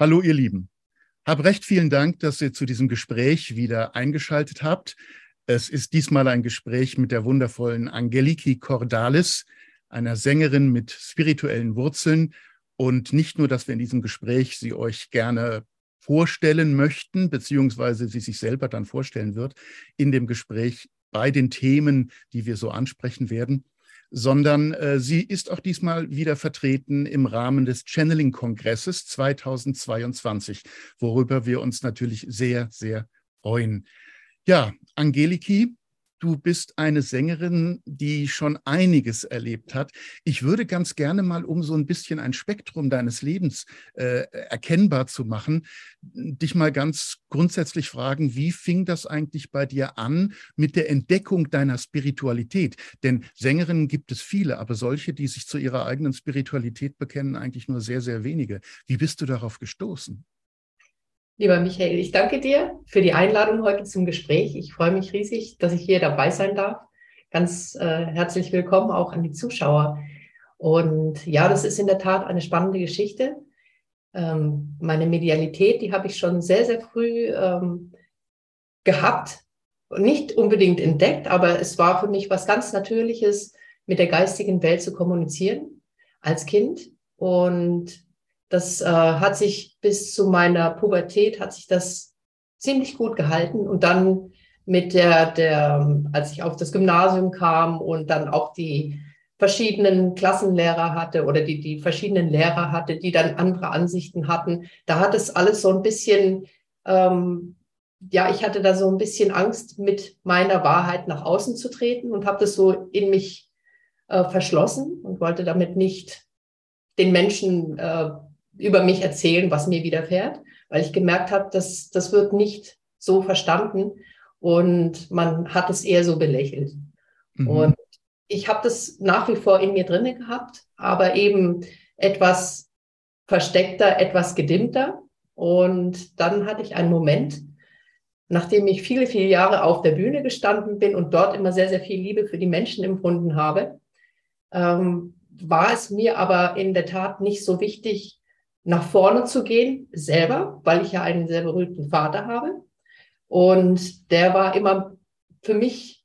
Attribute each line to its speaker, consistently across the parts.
Speaker 1: Hallo, ihr Lieben. Hab recht vielen Dank, dass ihr zu diesem Gespräch wieder eingeschaltet habt. Es ist diesmal ein Gespräch mit der wundervollen Angeliki Cordalis, einer Sängerin mit spirituellen Wurzeln. Und nicht nur, dass wir in diesem Gespräch sie euch gerne vorstellen möchten, beziehungsweise sie sich selber dann vorstellen wird in dem Gespräch bei den Themen, die wir so ansprechen werden, sondern äh, sie ist auch diesmal wieder vertreten im Rahmen des Channeling-Kongresses 2022, worüber wir uns natürlich sehr, sehr freuen. Ja, Angeliki, du bist eine Sängerin, die schon einiges erlebt hat. Ich würde ganz gerne mal, um so ein bisschen ein Spektrum deines Lebens äh, erkennbar zu machen, dich mal ganz grundsätzlich fragen, wie fing das eigentlich bei dir an mit der Entdeckung deiner Spiritualität? Denn Sängerinnen gibt es viele, aber solche, die sich zu ihrer eigenen Spiritualität bekennen, eigentlich nur sehr, sehr wenige. Wie bist du darauf gestoßen?
Speaker 2: Lieber Michael, ich danke dir für die Einladung heute zum Gespräch. Ich freue mich riesig, dass ich hier dabei sein darf. Ganz äh, herzlich willkommen auch an die Zuschauer. Und ja, das ist in der Tat eine spannende Geschichte. Ähm, meine Medialität, die habe ich schon sehr, sehr früh ähm, gehabt. Nicht unbedingt entdeckt, aber es war für mich was ganz Natürliches, mit der geistigen Welt zu kommunizieren als Kind. Und das äh, hat sich bis zu meiner Pubertät hat sich das ziemlich gut gehalten und dann mit der, der, als ich auf das Gymnasium kam und dann auch die verschiedenen Klassenlehrer hatte oder die, die verschiedenen Lehrer hatte, die dann andere Ansichten hatten, da hat es alles so ein bisschen, ähm, ja, ich hatte da so ein bisschen Angst, mit meiner Wahrheit nach außen zu treten und habe das so in mich äh, verschlossen und wollte damit nicht den Menschen äh, über mich erzählen, was mir widerfährt, weil ich gemerkt habe, dass das wird nicht so verstanden und man hat es eher so belächelt. Mhm. Und ich habe das nach wie vor in mir drinne gehabt, aber eben etwas versteckter, etwas gedimmter. Und dann hatte ich einen Moment, nachdem ich viele, viele Jahre auf der Bühne gestanden bin und dort immer sehr, sehr viel Liebe für die Menschen empfunden habe, ähm, war es mir aber in der Tat nicht so wichtig, nach vorne zu gehen, selber, weil ich ja einen sehr berühmten Vater habe. Und der war immer für mich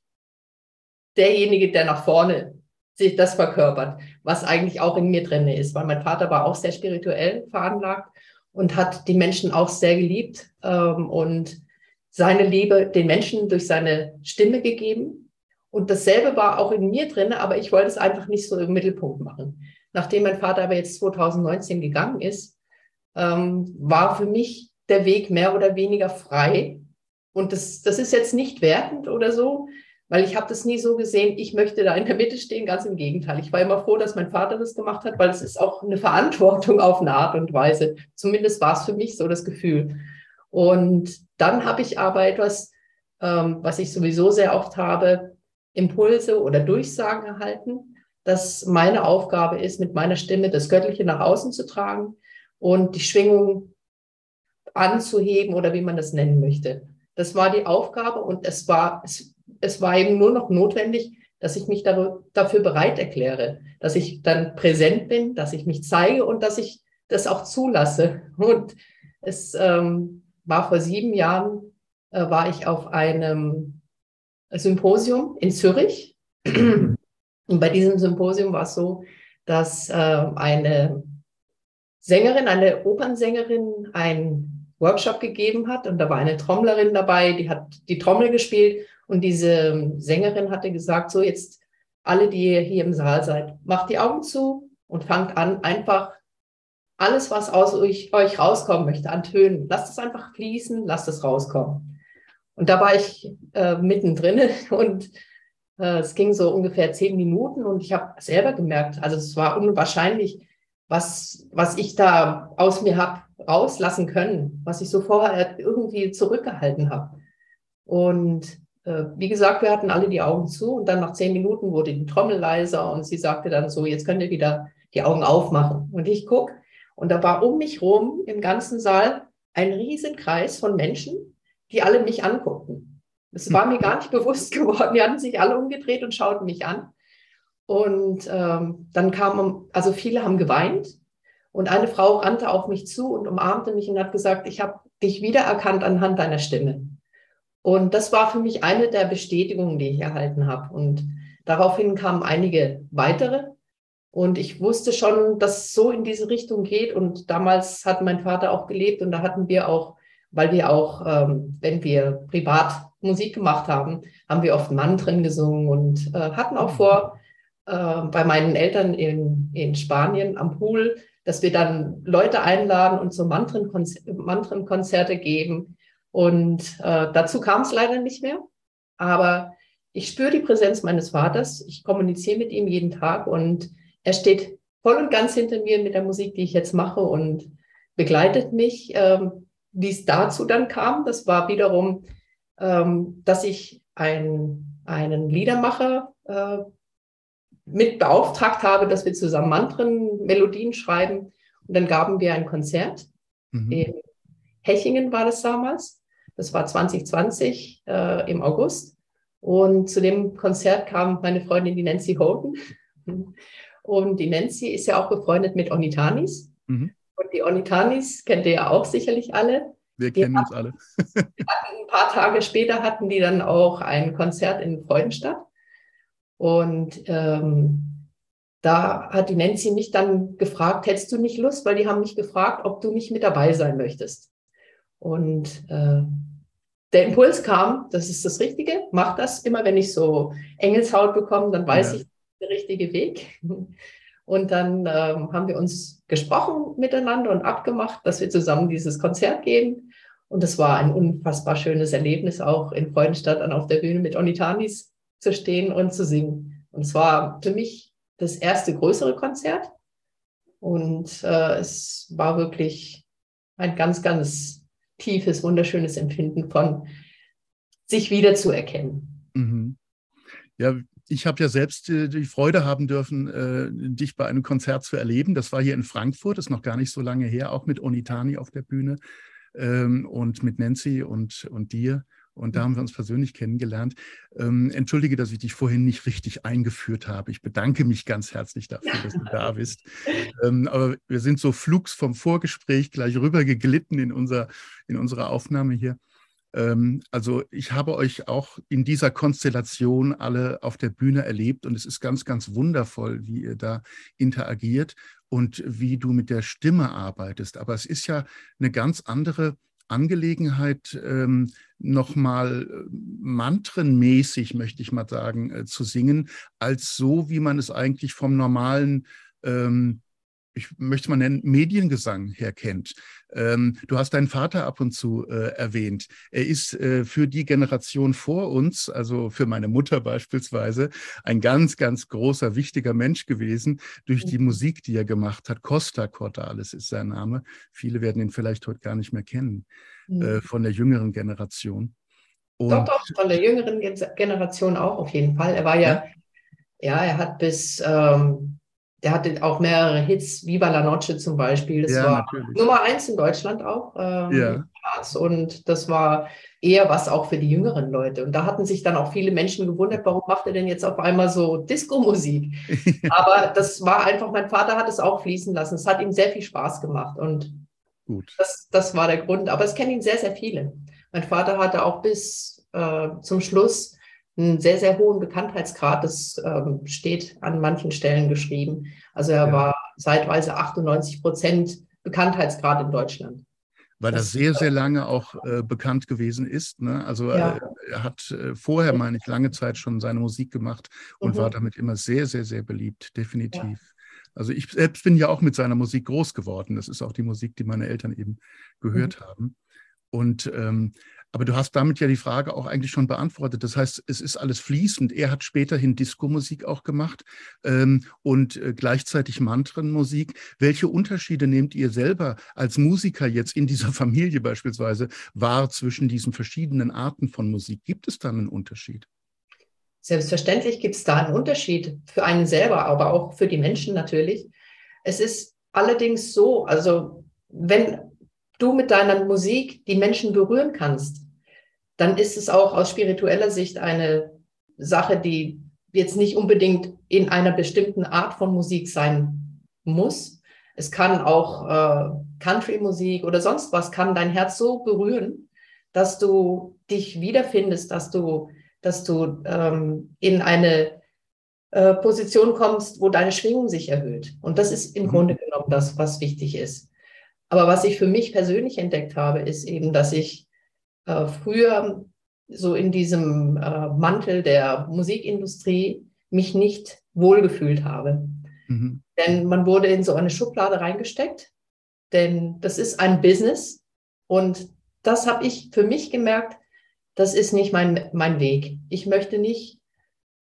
Speaker 2: derjenige, der nach vorne sich das verkörpert, was eigentlich auch in mir drin ist, weil mein Vater war auch sehr spirituell veranlagt und hat die Menschen auch sehr geliebt ähm, und seine Liebe den Menschen durch seine Stimme gegeben. Und dasselbe war auch in mir drin, aber ich wollte es einfach nicht so im Mittelpunkt machen. Nachdem mein Vater aber jetzt 2019 gegangen ist, ähm, war für mich der Weg mehr oder weniger frei. Und das, das ist jetzt nicht wertend oder so, weil ich habe das nie so gesehen, ich möchte da in der Mitte stehen, ganz im Gegenteil. Ich war immer froh, dass mein Vater das gemacht hat, weil es ist auch eine Verantwortung auf eine Art und Weise. Zumindest war es für mich so das Gefühl. Und dann habe ich aber etwas, ähm, was ich sowieso sehr oft habe, Impulse oder Durchsagen erhalten dass meine Aufgabe ist, mit meiner Stimme das Göttliche nach außen zu tragen und die Schwingung anzuheben oder wie man das nennen möchte. Das war die Aufgabe und es war, es, es war eben nur noch notwendig, dass ich mich dafür bereit erkläre, dass ich dann präsent bin, dass ich mich zeige und dass ich das auch zulasse. Und es ähm, war vor sieben Jahren, äh, war ich auf einem Symposium in Zürich. Und bei diesem Symposium war es so, dass äh, eine Sängerin, eine Opernsängerin, einen Workshop gegeben hat und da war eine Trommlerin dabei, die hat die Trommel gespielt und diese Sängerin hatte gesagt, so jetzt alle, die ihr hier im Saal seid, macht die Augen zu und fangt an, einfach alles, was aus euch, euch rauskommen möchte, an Tönen, lasst es einfach fließen, lasst es rauskommen. Und da war ich äh, mittendrin und es ging so ungefähr zehn Minuten und ich habe selber gemerkt, also es war unwahrscheinlich, was, was ich da aus mir habe rauslassen können, was ich so vorher irgendwie zurückgehalten habe. Und äh, wie gesagt, wir hatten alle die Augen zu und dann nach zehn Minuten wurde die Trommel leiser und sie sagte dann so, jetzt könnt ihr wieder die Augen aufmachen. Und ich guck und da war um mich rum im ganzen Saal ein Riesenkreis von Menschen, die alle mich anguckten. Es war mir gar nicht bewusst geworden. Die hatten sich alle umgedreht und schauten mich an. Und ähm, dann kam, also viele haben geweint Und eine Frau rannte auf mich zu und umarmte mich und hat gesagt, ich habe dich wiedererkannt anhand deiner Stimme. Und das war für mich eine der Bestätigungen, die ich erhalten habe. Und daraufhin kamen einige weitere. Und ich wusste schon, dass es so in diese Richtung geht. Und damals hat mein Vater auch gelebt und da hatten wir auch, weil wir auch, ähm, wenn wir privat Musik gemacht haben, haben wir oft Mantren gesungen und äh, hatten auch vor, äh, bei meinen Eltern in, in Spanien am Pool, dass wir dann Leute einladen und so Mantrenkonzerte, Mantrenkonzerte geben. Und äh, dazu kam es leider nicht mehr. Aber ich spüre die Präsenz meines Vaters. Ich kommuniziere mit ihm jeden Tag und er steht voll und ganz hinter mir mit der Musik, die ich jetzt mache und begleitet mich. Ähm, wie es dazu dann kam, das war wiederum, ähm, dass ich ein, einen Liedermacher äh, mit beauftragt habe, dass wir zusammen Mantren, Melodien schreiben. Und dann gaben wir ein Konzert. Mhm. In Hechingen war das damals. Das war 2020 äh, im August. Und zu dem Konzert kam meine Freundin, die Nancy Holden. Und die Nancy ist ja auch befreundet mit Onitanis. Mhm. Und die Onitanis kennt ihr ja auch sicherlich alle.
Speaker 1: Wir kennen uns alle.
Speaker 2: ein paar Tage später hatten die dann auch ein Konzert in Freudenstadt. Und ähm, da hat die Nancy mich dann gefragt, hättest du nicht Lust? Weil die haben mich gefragt, ob du nicht mit dabei sein möchtest. Und äh, der Impuls kam, das ist das Richtige, mach das. Immer wenn ich so Engelshaut bekomme, dann weiß ja. ich, der richtige Weg. Und dann ähm, haben wir uns gesprochen miteinander und abgemacht, dass wir zusammen dieses Konzert gehen. Und das war ein unfassbar schönes Erlebnis, auch in Freudenstadt dann auf der Bühne mit Onitanis zu stehen und zu singen. Und es war für mich das erste größere Konzert. Und äh, es war wirklich ein ganz, ganz tiefes, wunderschönes Empfinden von sich wiederzuerkennen.
Speaker 1: Mhm. Ja, ich habe ja selbst äh, die Freude haben dürfen, äh, dich bei einem Konzert zu erleben. Das war hier in Frankfurt, ist noch gar nicht so lange her, auch mit Onitani auf der Bühne ähm, und mit Nancy und, und dir. Und da haben wir uns persönlich kennengelernt. Ähm, entschuldige, dass ich dich vorhin nicht richtig eingeführt habe. Ich bedanke mich ganz herzlich dafür, dass du da bist. Ähm, aber wir sind so flugs vom Vorgespräch gleich rüber geglitten in, unser, in unsere Aufnahme hier. Ähm, also ich habe euch auch in dieser Konstellation alle auf der Bühne erlebt und es ist ganz, ganz wundervoll, wie ihr da interagiert und wie du mit der Stimme arbeitest. Aber es ist ja eine ganz andere Angelegenheit, ähm, nochmal äh, mantrenmäßig, möchte ich mal sagen, äh, zu singen, als so, wie man es eigentlich vom normalen ähm, ich möchte mal nennen, Mediengesang herkennt. Ähm, du hast deinen Vater ab und zu äh, erwähnt. Er ist äh, für die Generation vor uns, also für meine Mutter beispielsweise, ein ganz, ganz großer, wichtiger Mensch gewesen durch die mhm. Musik, die er gemacht hat. Costa Cordalis ist sein Name. Viele werden ihn vielleicht heute gar nicht mehr kennen, mhm. äh, von der jüngeren Generation.
Speaker 2: Und doch, doch, von der jüngeren Generation auch auf jeden Fall. Er war ja, ja, ja er hat bis ähm, der hatte auch mehrere Hits, Viva la Noche zum Beispiel. Das ja, war natürlich. Nummer eins in Deutschland auch. Ähm, ja. Und das war eher was auch für die jüngeren Leute. Und da hatten sich dann auch viele Menschen gewundert, warum macht er denn jetzt auf einmal so Disco-Musik? Aber das war einfach, mein Vater hat es auch fließen lassen. Es hat ihm sehr viel Spaß gemacht. Und Gut. Das, das war der Grund. Aber es kennen ihn sehr, sehr viele. Mein Vater hatte auch bis äh, zum Schluss einen sehr, sehr hohen Bekanntheitsgrad. Das ähm, steht an manchen Stellen geschrieben. Also er ja. war zeitweise 98 Prozent Bekanntheitsgrad in Deutschland.
Speaker 1: Weil das, er sehr, sehr lange auch äh, bekannt gewesen ist. Ne? Also ja. äh, er hat äh, vorher, meine ich, lange Zeit schon seine Musik gemacht und mhm. war damit immer sehr, sehr, sehr beliebt, definitiv. Ja. Also ich selbst bin ja auch mit seiner Musik groß geworden. Das ist auch die Musik, die meine Eltern eben gehört mhm. haben. Und ähm, aber du hast damit ja die Frage auch eigentlich schon beantwortet. Das heißt, es ist alles fließend. Er hat späterhin Diskomusik auch gemacht ähm, und äh, gleichzeitig Mantrenmusik. Welche Unterschiede nehmt ihr selber als Musiker jetzt in dieser Familie beispielsweise wahr zwischen diesen verschiedenen Arten von Musik? Gibt es da einen Unterschied?
Speaker 2: Selbstverständlich gibt es da einen Unterschied für einen selber, aber auch für die Menschen natürlich. Es ist allerdings so, also wenn du mit deiner Musik die Menschen berühren kannst, dann ist es auch aus spiritueller Sicht eine Sache, die jetzt nicht unbedingt in einer bestimmten Art von Musik sein muss. Es kann auch äh, Country-Musik oder sonst was, kann dein Herz so berühren, dass du dich wiederfindest, dass du, dass du ähm, in eine äh, Position kommst, wo deine Schwingung sich erhöht. Und das ist im mhm. Grunde genommen das, was wichtig ist. Aber was ich für mich persönlich entdeckt habe, ist eben, dass ich äh, früher so in diesem äh, Mantel der Musikindustrie mich nicht wohlgefühlt habe. Mhm. Denn man wurde in so eine Schublade reingesteckt, denn das ist ein Business und das habe ich für mich gemerkt, das ist nicht mein, mein Weg. Ich möchte nicht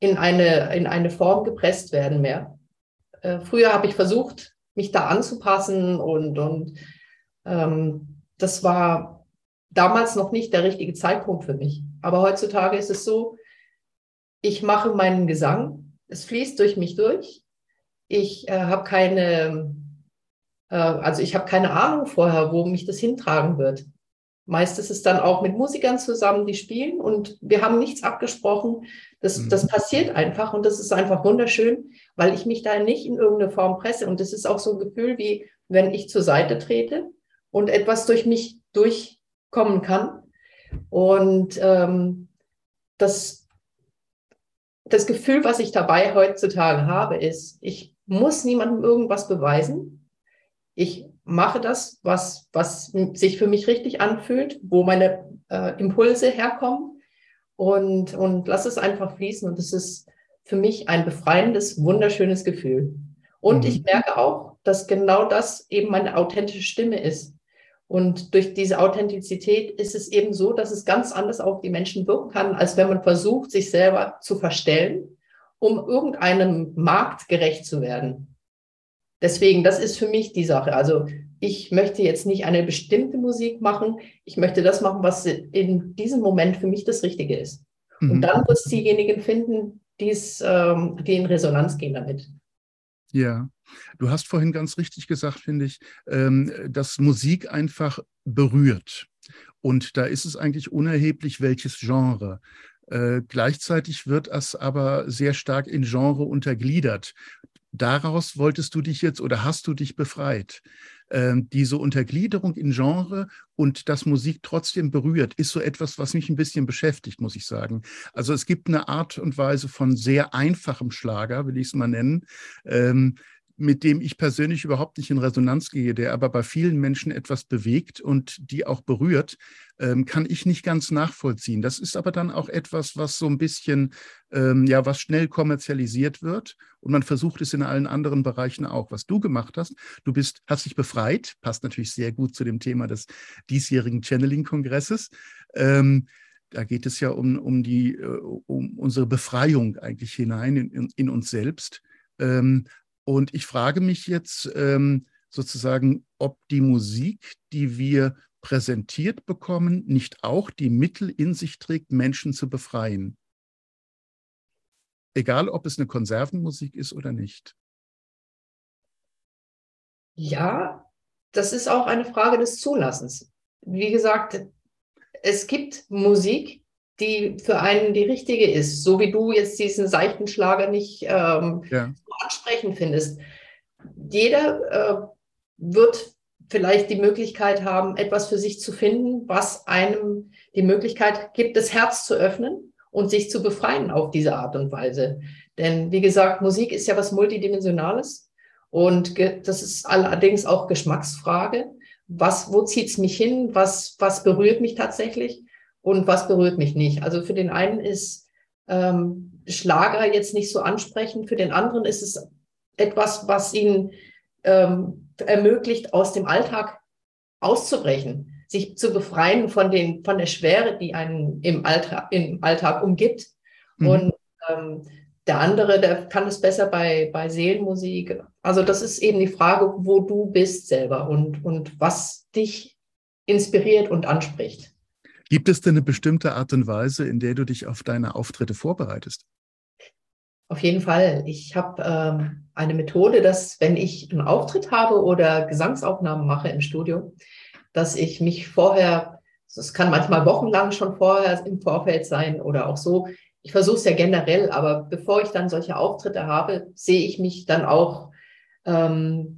Speaker 2: in eine, in eine Form gepresst werden mehr. Äh, früher habe ich versucht, mich da anzupassen und, und ähm, das war damals noch nicht der richtige Zeitpunkt für mich. Aber heutzutage ist es so, ich mache meinen Gesang, es fließt durch mich durch. Ich äh, habe keine, äh, also ich habe keine Ahnung vorher, wo mich das hintragen wird. Meist ist es dann auch mit Musikern zusammen, die spielen und wir haben nichts abgesprochen. Das, mhm. das passiert einfach und das ist einfach wunderschön, weil ich mich da nicht in irgendeine Form presse. Und das ist auch so ein Gefühl, wie wenn ich zur Seite trete und etwas durch mich durchkommen kann. Und ähm, das, das Gefühl, was ich dabei heutzutage habe, ist, ich muss niemandem irgendwas beweisen. Ich mache das, was, was sich für mich richtig anfühlt, wo meine äh, Impulse herkommen und, und lass es einfach fließen. Und es ist für mich ein befreiendes, wunderschönes Gefühl. Und mhm. ich merke auch, dass genau das eben meine authentische Stimme ist. Und durch diese Authentizität ist es eben so, dass es ganz anders auf die Menschen wirken kann, als wenn man versucht, sich selber zu verstellen, um irgendeinem Markt gerecht zu werden. Deswegen, das ist für mich die Sache. Also ich möchte jetzt nicht eine bestimmte Musik machen. Ich möchte das machen, was in diesem Moment für mich das Richtige ist. Mhm. Und dann wird es diejenigen finden, ähm, die in Resonanz gehen damit.
Speaker 1: Ja, du hast vorhin ganz richtig gesagt, finde ich, ähm, dass Musik einfach berührt. Und da ist es eigentlich unerheblich, welches Genre. Äh, gleichzeitig wird es aber sehr stark in Genre untergliedert daraus wolltest du dich jetzt oder hast du dich befreit. Ähm, diese Untergliederung in Genre und dass Musik trotzdem berührt, ist so etwas, was mich ein bisschen beschäftigt, muss ich sagen. Also es gibt eine Art und Weise von sehr einfachem Schlager, will ich es mal nennen, ähm, mit dem ich persönlich überhaupt nicht in Resonanz gehe, der aber bei vielen Menschen etwas bewegt und die auch berührt, ähm, kann ich nicht ganz nachvollziehen. Das ist aber dann auch etwas, was so ein bisschen, ähm, ja, was schnell kommerzialisiert wird und man versucht es in allen anderen Bereichen auch. Was du gemacht hast, du bist, hast dich befreit, passt natürlich sehr gut zu dem Thema des diesjährigen Channeling-Kongresses. Ähm, da geht es ja um, um, die, äh, um unsere Befreiung eigentlich hinein in, in, uns selbst. Ähm, und ich frage mich jetzt ähm, sozusagen, ob die Musik, die wir präsentiert bekommen, nicht auch die Mittel in sich trägt, Menschen zu befreien. Egal, ob es eine Konservenmusik ist oder nicht.
Speaker 2: Ja, das ist auch eine Frage des Zulassens. Wie gesagt, es gibt Musik, die für einen die richtige ist, so wie du jetzt diesen seichten Schlager nicht ähm, ja. so ansprechend findest. Jeder äh, wird vielleicht die Möglichkeit haben, etwas für sich zu finden, was einem die Möglichkeit gibt, das Herz zu öffnen und sich zu befreien auf diese Art und Weise. Denn wie gesagt, Musik ist ja was Multidimensionales und das ist allerdings auch Geschmacksfrage. Was, wo zieht's mich hin? Was, was berührt mich tatsächlich? Und was berührt mich nicht. Also für den einen ist ähm, Schlager jetzt nicht so ansprechend, für den anderen ist es etwas, was ihn ähm, ermöglicht, aus dem Alltag auszubrechen, sich zu befreien von, den, von der Schwere, die einen im Alltag, im Alltag umgibt. Mhm. Und ähm, der andere, der kann es besser bei, bei Seelenmusik. Also das ist eben die Frage, wo du bist selber und, und was dich inspiriert und anspricht.
Speaker 1: Gibt es denn eine bestimmte Art und Weise, in der du dich auf deine Auftritte vorbereitest?
Speaker 2: Auf jeden Fall. Ich habe ähm, eine Methode, dass wenn ich einen Auftritt habe oder Gesangsaufnahmen mache im Studio, dass ich mich vorher, es kann manchmal wochenlang schon vorher im Vorfeld sein oder auch so. Ich versuche es ja generell, aber bevor ich dann solche Auftritte habe, sehe ich mich dann auch ähm,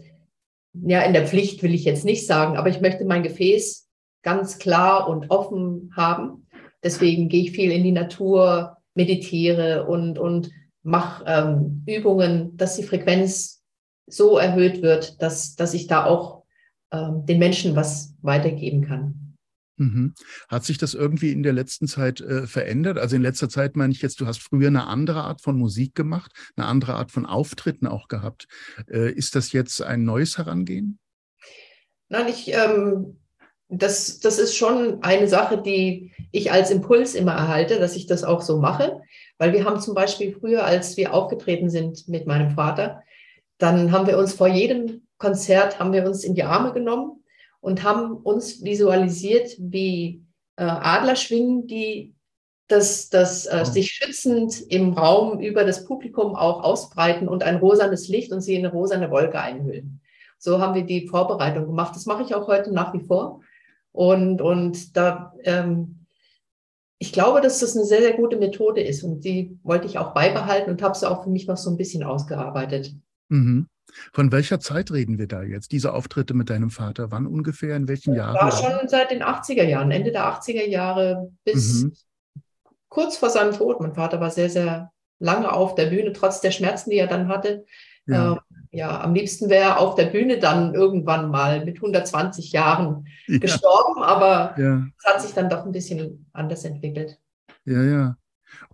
Speaker 2: ja, in der Pflicht will ich jetzt nicht sagen, aber ich möchte mein Gefäß ganz klar und offen haben. Deswegen gehe ich viel in die Natur, meditiere und, und mache ähm, Übungen, dass die Frequenz so erhöht wird, dass, dass ich da auch ähm, den Menschen was weitergeben kann.
Speaker 1: Mhm. Hat sich das irgendwie in der letzten Zeit äh, verändert? Also in letzter Zeit meine ich jetzt, du hast früher eine andere Art von Musik gemacht, eine andere Art von Auftritten auch gehabt. Äh, ist das jetzt ein neues Herangehen?
Speaker 2: Nein, ich, ähm, das, das ist schon eine Sache, die ich als Impuls immer erhalte, dass ich das auch so mache. Weil wir haben zum Beispiel früher, als wir aufgetreten sind mit meinem Vater, dann haben wir uns vor jedem Konzert, haben wir uns in die Arme genommen und haben uns visualisiert, wie äh, Adler schwingen, die das, das äh, sich schützend im Raum über das Publikum auch ausbreiten und ein rosanes Licht und sie in eine rosane Wolke einhüllen. So haben wir die Vorbereitung gemacht. Das mache ich auch heute nach wie vor. Und, und da, ähm, ich glaube, dass das eine sehr, sehr gute Methode ist und die wollte ich auch beibehalten und habe sie auch für mich noch so ein bisschen ausgearbeitet.
Speaker 1: Mhm. Von welcher Zeit reden wir da jetzt? Diese Auftritte mit deinem Vater, wann ungefähr, in welchen Jahren?
Speaker 2: War schon seit den 80er Jahren, Ende der 80er Jahre bis mhm. kurz vor seinem Tod. Mein Vater war sehr, sehr lange auf der Bühne, trotz der Schmerzen, die er dann hatte. Ja, äh, ja am liebsten wäre er auf der Bühne dann irgendwann mal mit 120 Jahren ja. gestorben, aber ja. es hat sich dann doch ein bisschen anders entwickelt.
Speaker 1: Ja, ja.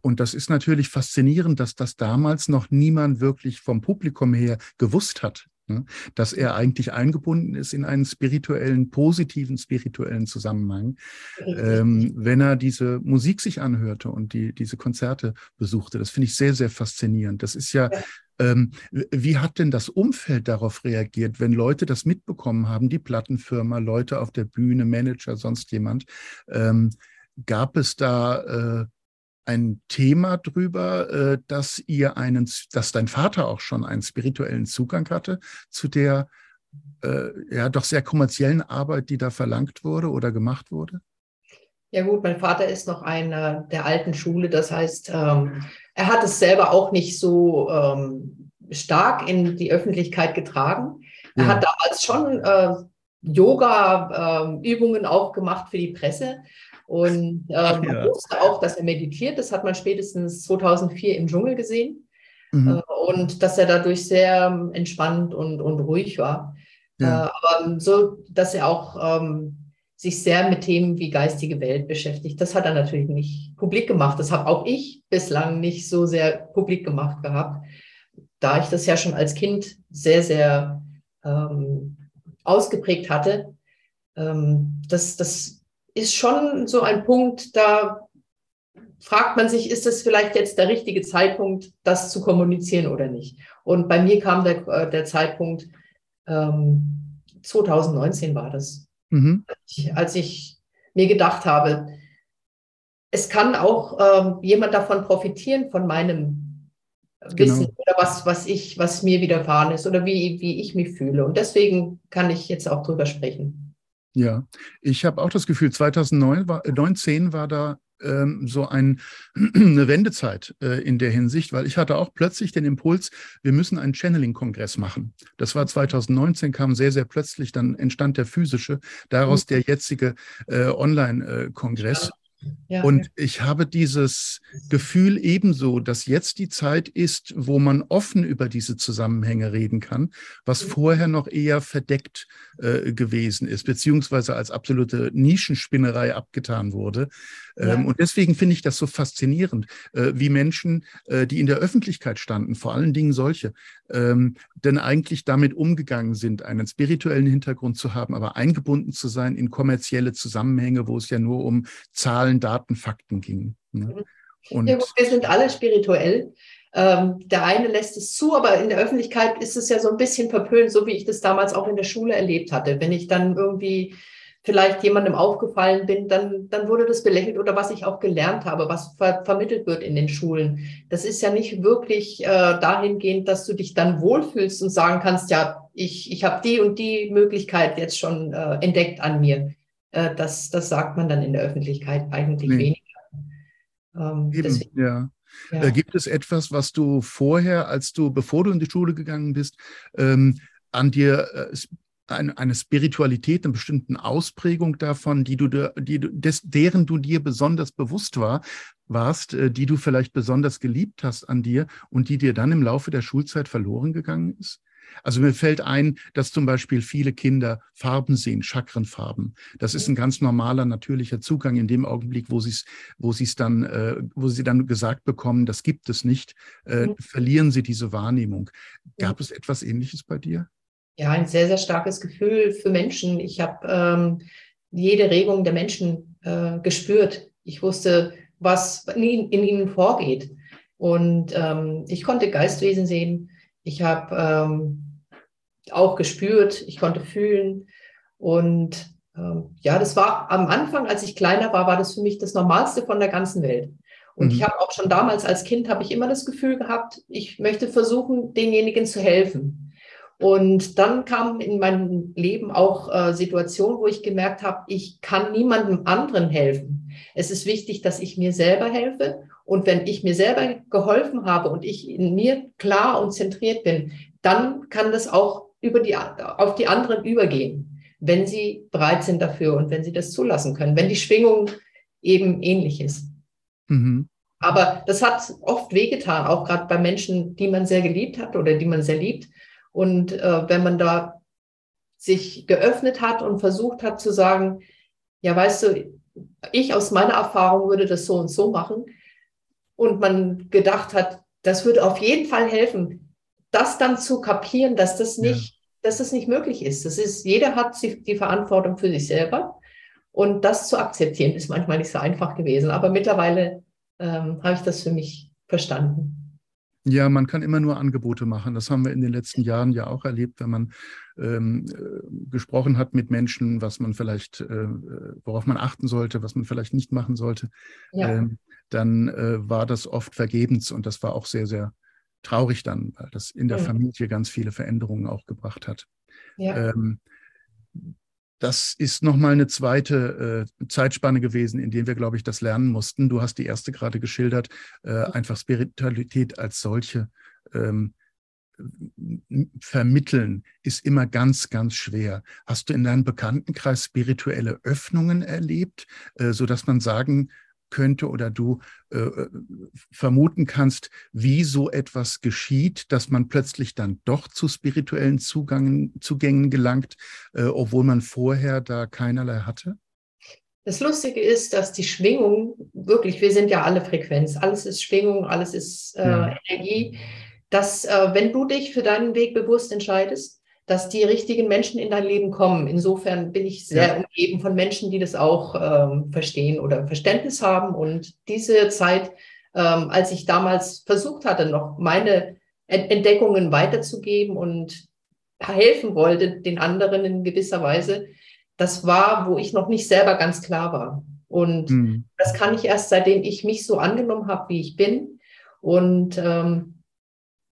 Speaker 1: Und das ist natürlich faszinierend, dass das damals noch niemand wirklich vom Publikum her gewusst hat? Dass er eigentlich eingebunden ist in einen spirituellen, positiven spirituellen Zusammenhang, ähm, wenn er diese Musik sich anhörte und die, diese Konzerte besuchte. Das finde ich sehr, sehr faszinierend. Das ist ja, ja. Ähm, wie hat denn das Umfeld darauf reagiert, wenn Leute das mitbekommen haben, die Plattenfirma, Leute auf der Bühne, Manager, sonst jemand? Ähm, gab es da äh, ein Thema drüber, äh, dass ihr einen, dass dein Vater auch schon einen spirituellen Zugang hatte zu der äh, ja doch sehr kommerziellen Arbeit, die da verlangt wurde oder gemacht wurde?
Speaker 2: Ja gut, mein Vater ist noch einer der alten Schule, das heißt, ähm, er hat es selber auch nicht so ähm, stark in die Öffentlichkeit getragen. Er ja. hat damals schon äh, Yoga-Übungen ähm, auch gemacht für die Presse. Und ähm, ja. wusste auch, dass er meditiert. Das hat man spätestens 2004 im Dschungel gesehen. Mhm. Äh, und dass er dadurch sehr ähm, entspannt und, und ruhig war. Ja. Äh, aber so, dass er auch ähm, sich sehr mit Themen wie geistige Welt beschäftigt. Das hat er natürlich nicht publik gemacht. Das habe auch ich bislang nicht so sehr publik gemacht gehabt, da ich das ja schon als Kind sehr, sehr ähm, ausgeprägt hatte. Ähm, das, das ist schon so ein Punkt, da fragt man sich, ist es vielleicht jetzt der richtige Zeitpunkt, das zu kommunizieren oder nicht? Und bei mir kam der, äh, der Zeitpunkt, ähm, 2019 war das, mhm. als, ich, als, ich, mir gedacht habe, es kann auch ähm, jemand davon profitieren, von meinem Wissen genau. oder was, was ich, was mir widerfahren ist oder wie, wie ich mich fühle. Und deswegen kann ich jetzt auch drüber sprechen.
Speaker 1: Ja, ich habe auch das Gefühl, 2019 war, war da ähm, so ein, eine Wendezeit äh, in der Hinsicht, weil ich hatte auch plötzlich den Impuls, wir müssen einen Channeling-Kongress machen. Das war 2019, kam sehr, sehr plötzlich, dann entstand der physische, daraus mhm. der jetzige äh, Online-Kongress. Ja. Ja, und ich habe dieses Gefühl ebenso, dass jetzt die Zeit ist, wo man offen über diese Zusammenhänge reden kann, was vorher noch eher verdeckt äh, gewesen ist, beziehungsweise als absolute Nischenspinnerei abgetan wurde. Ja. Ähm, und deswegen finde ich das so faszinierend, äh, wie Menschen, äh, die in der Öffentlichkeit standen, vor allen Dingen solche, ähm, denn eigentlich damit umgegangen sind, einen spirituellen Hintergrund zu haben, aber eingebunden zu sein in kommerzielle Zusammenhänge, wo es ja nur um Zahlen, Daten, Fakten ging. Ne?
Speaker 2: Mhm. Und ja, wir sind alle spirituell. Ähm, der eine lässt es zu, aber in der Öffentlichkeit ist es ja so ein bisschen verpönt, so wie ich das damals auch in der Schule erlebt hatte. Wenn ich dann irgendwie vielleicht jemandem aufgefallen bin, dann, dann wurde das belächelt oder was ich auch gelernt habe, was ver vermittelt wird in den Schulen. Das ist ja nicht wirklich äh, dahingehend, dass du dich dann wohlfühlst und sagen kannst, ja, ich, ich habe die und die Möglichkeit jetzt schon äh, entdeckt an mir. Äh, das, das sagt man dann in der Öffentlichkeit eigentlich nee. weniger.
Speaker 1: Ähm, Eben, deswegen, ja. Ja. Gibt es etwas, was du vorher, als du, bevor du in die Schule gegangen bist, ähm, an dir äh, eine, eine Spiritualität, eine bestimmte Ausprägung davon, die du, die du des, deren du dir besonders bewusst war, warst, äh, die du vielleicht besonders geliebt hast an dir und die dir dann im Laufe der Schulzeit verloren gegangen ist? Also mir fällt ein, dass zum Beispiel viele Kinder Farben sehen, Chakrenfarben. Das ist ein ganz normaler, natürlicher Zugang in dem Augenblick, wo sie es, wo sie es dann, äh, wo sie dann gesagt bekommen, das gibt es nicht, äh, verlieren sie diese Wahrnehmung. Gab es etwas Ähnliches bei dir?
Speaker 2: Ja, ein sehr, sehr starkes Gefühl für Menschen. Ich habe ähm, jede Regung der Menschen äh, gespürt. Ich wusste, was in, in ihnen vorgeht. Und ähm, ich konnte Geistwesen sehen, ich habe ähm, auch gespürt, ich konnte fühlen. Und ähm, ja, das war am Anfang, als ich kleiner war, war das für mich das Normalste von der ganzen Welt. Und mhm. ich habe auch schon damals als Kind, habe ich immer das Gefühl gehabt, ich möchte versuchen, denjenigen zu helfen. Und dann kamen in meinem Leben auch äh, Situationen, wo ich gemerkt habe, ich kann niemandem anderen helfen. Es ist wichtig, dass ich mir selber helfe und wenn ich mir selber geholfen habe und ich in mir klar und zentriert bin, dann kann das auch über die, auf die anderen übergehen, wenn sie bereit sind dafür und wenn sie das zulassen können, wenn die Schwingung eben ähnlich ist. Mhm. Aber das hat oft wehgetan, auch gerade bei Menschen, die man sehr geliebt hat oder die man sehr liebt. Und äh, wenn man da sich geöffnet hat und versucht hat zu sagen, ja, weißt du, ich aus meiner Erfahrung würde das so und so machen, und man gedacht hat, das würde auf jeden Fall helfen, das dann zu kapieren, dass das nicht, ja. dass das nicht möglich ist. Das ist, jeder hat die Verantwortung für sich selber. Und das zu akzeptieren, ist manchmal nicht so einfach gewesen. Aber mittlerweile ähm, habe ich das für mich verstanden.
Speaker 1: Ja, man kann immer nur Angebote machen. Das haben wir in den letzten Jahren ja auch erlebt, wenn man ähm, äh, gesprochen hat mit Menschen, was man vielleicht, äh, worauf man achten sollte, was man vielleicht nicht machen sollte. Ja. Ähm, dann äh, war das oft vergebens und das war auch sehr, sehr traurig dann, weil das in der ja. Familie ganz viele Veränderungen auch gebracht hat. Ja. Ähm, das ist nochmal eine zweite äh, Zeitspanne gewesen, in der wir, glaube ich, das lernen mussten. Du hast die erste gerade geschildert, äh, einfach Spiritualität als solche ähm, vermitteln ist immer ganz, ganz schwer. Hast du in deinem Bekanntenkreis spirituelle Öffnungen erlebt, äh, sodass man sagen könnte oder du äh, äh, vermuten kannst, wie so etwas geschieht, dass man plötzlich dann doch zu spirituellen Zugang, Zugängen gelangt, äh, obwohl man vorher da keinerlei hatte?
Speaker 2: Das Lustige ist, dass die Schwingung, wirklich, wir sind ja alle Frequenz, alles ist Schwingung, alles ist äh, ja. Energie, dass äh, wenn du dich für deinen Weg bewusst entscheidest, dass die richtigen Menschen in dein Leben kommen. Insofern bin ich sehr ja. umgeben von Menschen, die das auch ähm, verstehen oder Verständnis haben. Und diese Zeit, ähm, als ich damals versucht hatte, noch meine Entdeckungen weiterzugeben und helfen wollte den anderen in gewisser Weise, das war, wo ich noch nicht selber ganz klar war. Und mhm. das kann ich erst, seitdem ich mich so angenommen habe, wie ich bin. Und ähm,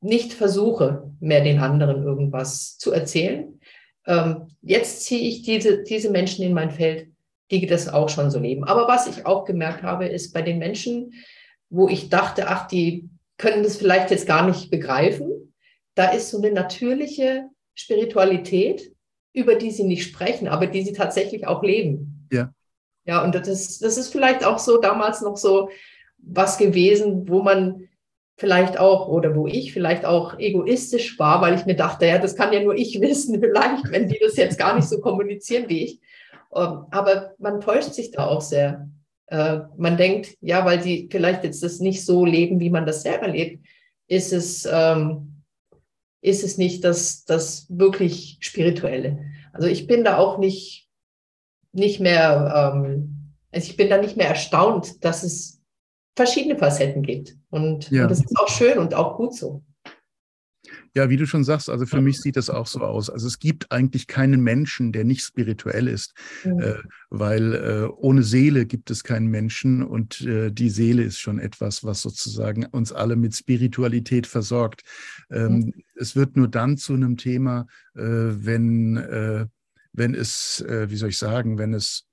Speaker 2: nicht versuche, mehr den anderen irgendwas zu erzählen. Ähm, jetzt ziehe ich diese, diese Menschen in mein Feld, die das auch schon so leben. Aber was ich auch gemerkt habe, ist bei den Menschen, wo ich dachte, ach, die können das vielleicht jetzt gar nicht begreifen, da ist so eine natürliche Spiritualität, über die sie nicht sprechen, aber die sie tatsächlich auch leben. Ja. Ja, und das, das ist vielleicht auch so damals noch so was gewesen, wo man vielleicht auch, oder wo ich vielleicht auch egoistisch war, weil ich mir dachte, ja, das kann ja nur ich wissen, vielleicht, wenn die das jetzt gar nicht so kommunizieren wie ich. Ähm, aber man täuscht sich da auch sehr. Äh, man denkt, ja, weil die vielleicht jetzt das nicht so leben, wie man das selber lebt, ist es, ähm, ist es nicht das, das wirklich Spirituelle. Also ich bin da auch nicht, nicht mehr, ähm, also ich bin da nicht mehr erstaunt, dass es verschiedene Facetten gibt. Und, ja. und das ist auch schön und auch gut so.
Speaker 1: Ja, wie du schon sagst, also für mich sieht das auch so aus. Also es gibt eigentlich keinen Menschen, der nicht spirituell ist, mhm. äh, weil äh, ohne Seele gibt es keinen Menschen und äh, die Seele ist schon etwas, was sozusagen uns alle mit Spiritualität versorgt. Ähm, mhm. Es wird nur dann zu einem Thema, äh, wenn, äh, wenn es, äh, wie soll ich sagen, wenn es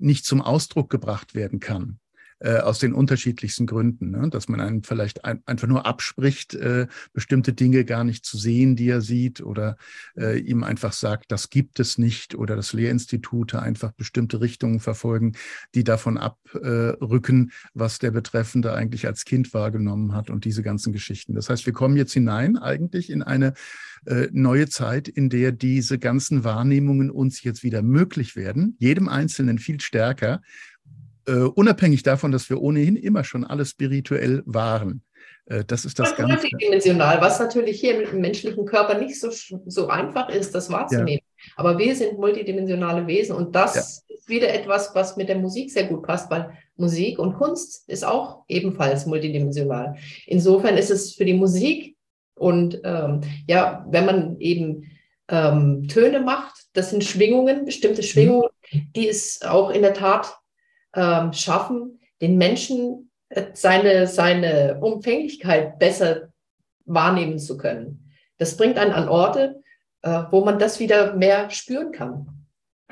Speaker 1: nicht zum Ausdruck gebracht werden kann. Äh, aus den unterschiedlichsten Gründen, ne? dass man einen vielleicht ein, einfach nur abspricht, äh, bestimmte Dinge gar nicht zu sehen, die er sieht, oder äh, ihm einfach sagt, das gibt es nicht, oder dass Lehrinstitute einfach bestimmte Richtungen verfolgen, die davon abrücken, was der Betreffende eigentlich als Kind wahrgenommen hat und diese ganzen Geschichten. Das heißt, wir kommen jetzt hinein eigentlich in eine äh, neue Zeit, in der diese ganzen Wahrnehmungen uns jetzt wieder möglich werden, jedem Einzelnen viel stärker, äh, unabhängig davon, dass wir ohnehin immer schon alle spirituell waren. Äh, das ist das Ganze.
Speaker 2: Multidimensional, was natürlich hier mit dem menschlichen Körper nicht so, so einfach ist, das wahrzunehmen. Ja. Aber wir sind multidimensionale Wesen und das ja. ist wieder etwas, was mit der Musik sehr gut passt, weil Musik und Kunst ist auch ebenfalls multidimensional. Insofern ist es für die Musik und ähm, ja, wenn man eben ähm, Töne macht, das sind Schwingungen, bestimmte mhm. Schwingungen, die es auch in der Tat ähm, schaffen, den Menschen äh, seine, seine Umfänglichkeit besser wahrnehmen zu können. Das bringt einen an Orte, äh, wo man das wieder mehr spüren kann.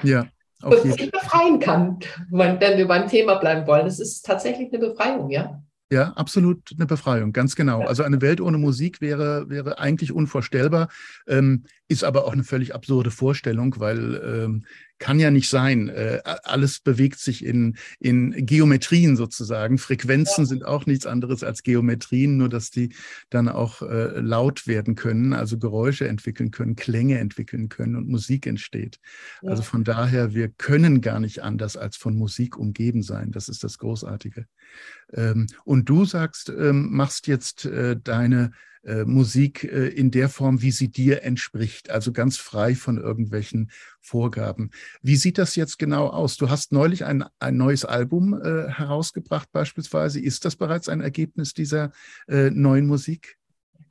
Speaker 1: Ja.
Speaker 2: Auf sich befreien kann, wenn wir beim Thema bleiben wollen. Es ist tatsächlich eine Befreiung, ja.
Speaker 1: Ja, absolut eine Befreiung, ganz genau. Also eine Welt ohne Musik wäre, wäre eigentlich unvorstellbar, ähm, ist aber auch eine völlig absurde Vorstellung, weil ähm, kann ja nicht sein. Äh, alles bewegt sich in, in Geometrien sozusagen. Frequenzen ja. sind auch nichts anderes als Geometrien, nur dass die dann auch äh, laut werden können, also Geräusche entwickeln können, Klänge entwickeln können und Musik entsteht. Ja. Also von daher, wir können gar nicht anders als von Musik umgeben sein. Das ist das Großartige. Ähm, und du sagst, ähm, machst jetzt äh, deine äh, Musik äh, in der Form, wie sie dir entspricht, also ganz frei von irgendwelchen Vorgaben. Wie sieht das jetzt genau aus? Du hast neulich ein, ein neues Album äh, herausgebracht beispielsweise. Ist das bereits ein Ergebnis dieser äh, neuen Musik,